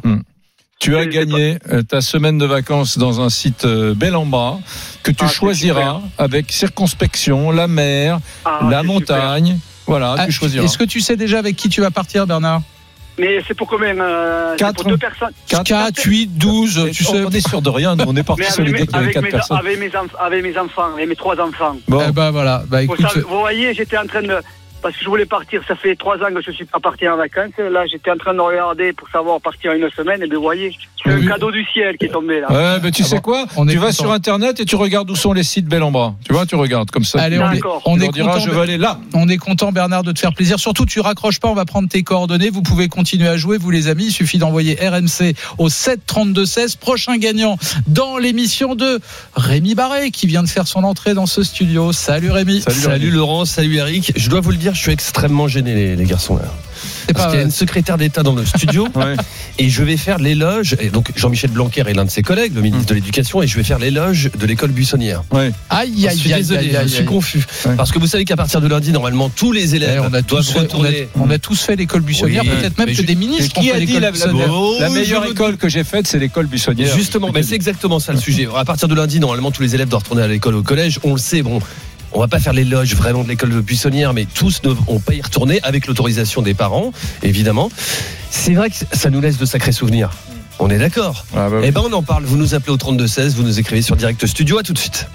Tu as gagné euh, ta semaine de vacances dans un site bel en bas que tu Ah, choisiras avec circonspection, la mer, Ah, la montagne. Voilà, Ah, tu choisiras. Est-ce que tu sais déjà avec qui tu vas partir, Bernard? Mais c'est pour combien euh, c'est Quatre. pour deux personnes. 4, 8, 12, tu sais. On est sûr de rien, nous, on est parti sur avec, l'idée mes, qu'il y avait avec, quatre mes, personnes. avec, mes enf- avec mes enfants, avec mes trois enfants. Eh ben voilà, bah écoute. vous voyez, j'étais en train de. Parce que je voulais partir, ça fait trois ans que je suis pas parti en vacances. Là, j'étais en train de regarder pour savoir partir une semaine. Et bien, vous voyez, c'est un cadeau du ciel qui est tombé là. Ouais, mais tu sais quoi on est Tu vas content. sur Internet et tu regardes où sont les sites bel en. Tu vois, tu regardes comme ça. Allez, on est, on est content. je veux aller là. On est content, Bernard, de te faire plaisir. Surtout, tu raccroches pas, on va prendre tes coordonnées. Vous pouvez continuer à jouer, vous les amis. Il suffit d'envoyer RMC au 7 32 16. Prochain gagnant dans l'émission de Rémi Barré, qui vient de faire son entrée dans ce studio. Salut Rémi. Salut, Laurent, salut Eric. Je dois vous le dire, je suis extrêmement gêné les, les garçons là. Parce qu'il y a une secrétaire d'État dans le studio et je vais faire l'éloge. Et donc Jean-Michel Blanquer est l'un de ses collègues, le ministre de l'Éducation, et je vais faire l'éloge de l'école buissonnière. Aïe, Je aïe, suis aïe, désolé, aïe, je aïe, suis aïe. confus. Parce que vous savez qu'à partir de lundi, normalement, tous les élèves on a doivent tous fait, on a- retourner. on a tous fait l'école buissonnière, Oui, peut-être même mais que je- des ministres Qui ont a dit la, la- meilleure je me école que j'ai faite, c'est l'école buissonnière Justement, mais c'est exactement ça le sujet. À partir de lundi, normalement, tous les élèves doivent retourner à l'école au collège. On le sait, bon. On va pas faire l'éloge vraiment de l'école buissonnière, mais tous ne vont pas y retourner avec l'autorisation des parents, évidemment. C'est vrai que ça nous laisse de sacrés souvenirs. On est d'accord Ah bah oui. Eh ben, on en parle. Vous nous appelez au 3216, vous nous écrivez sur Direct Studio. À tout de suite.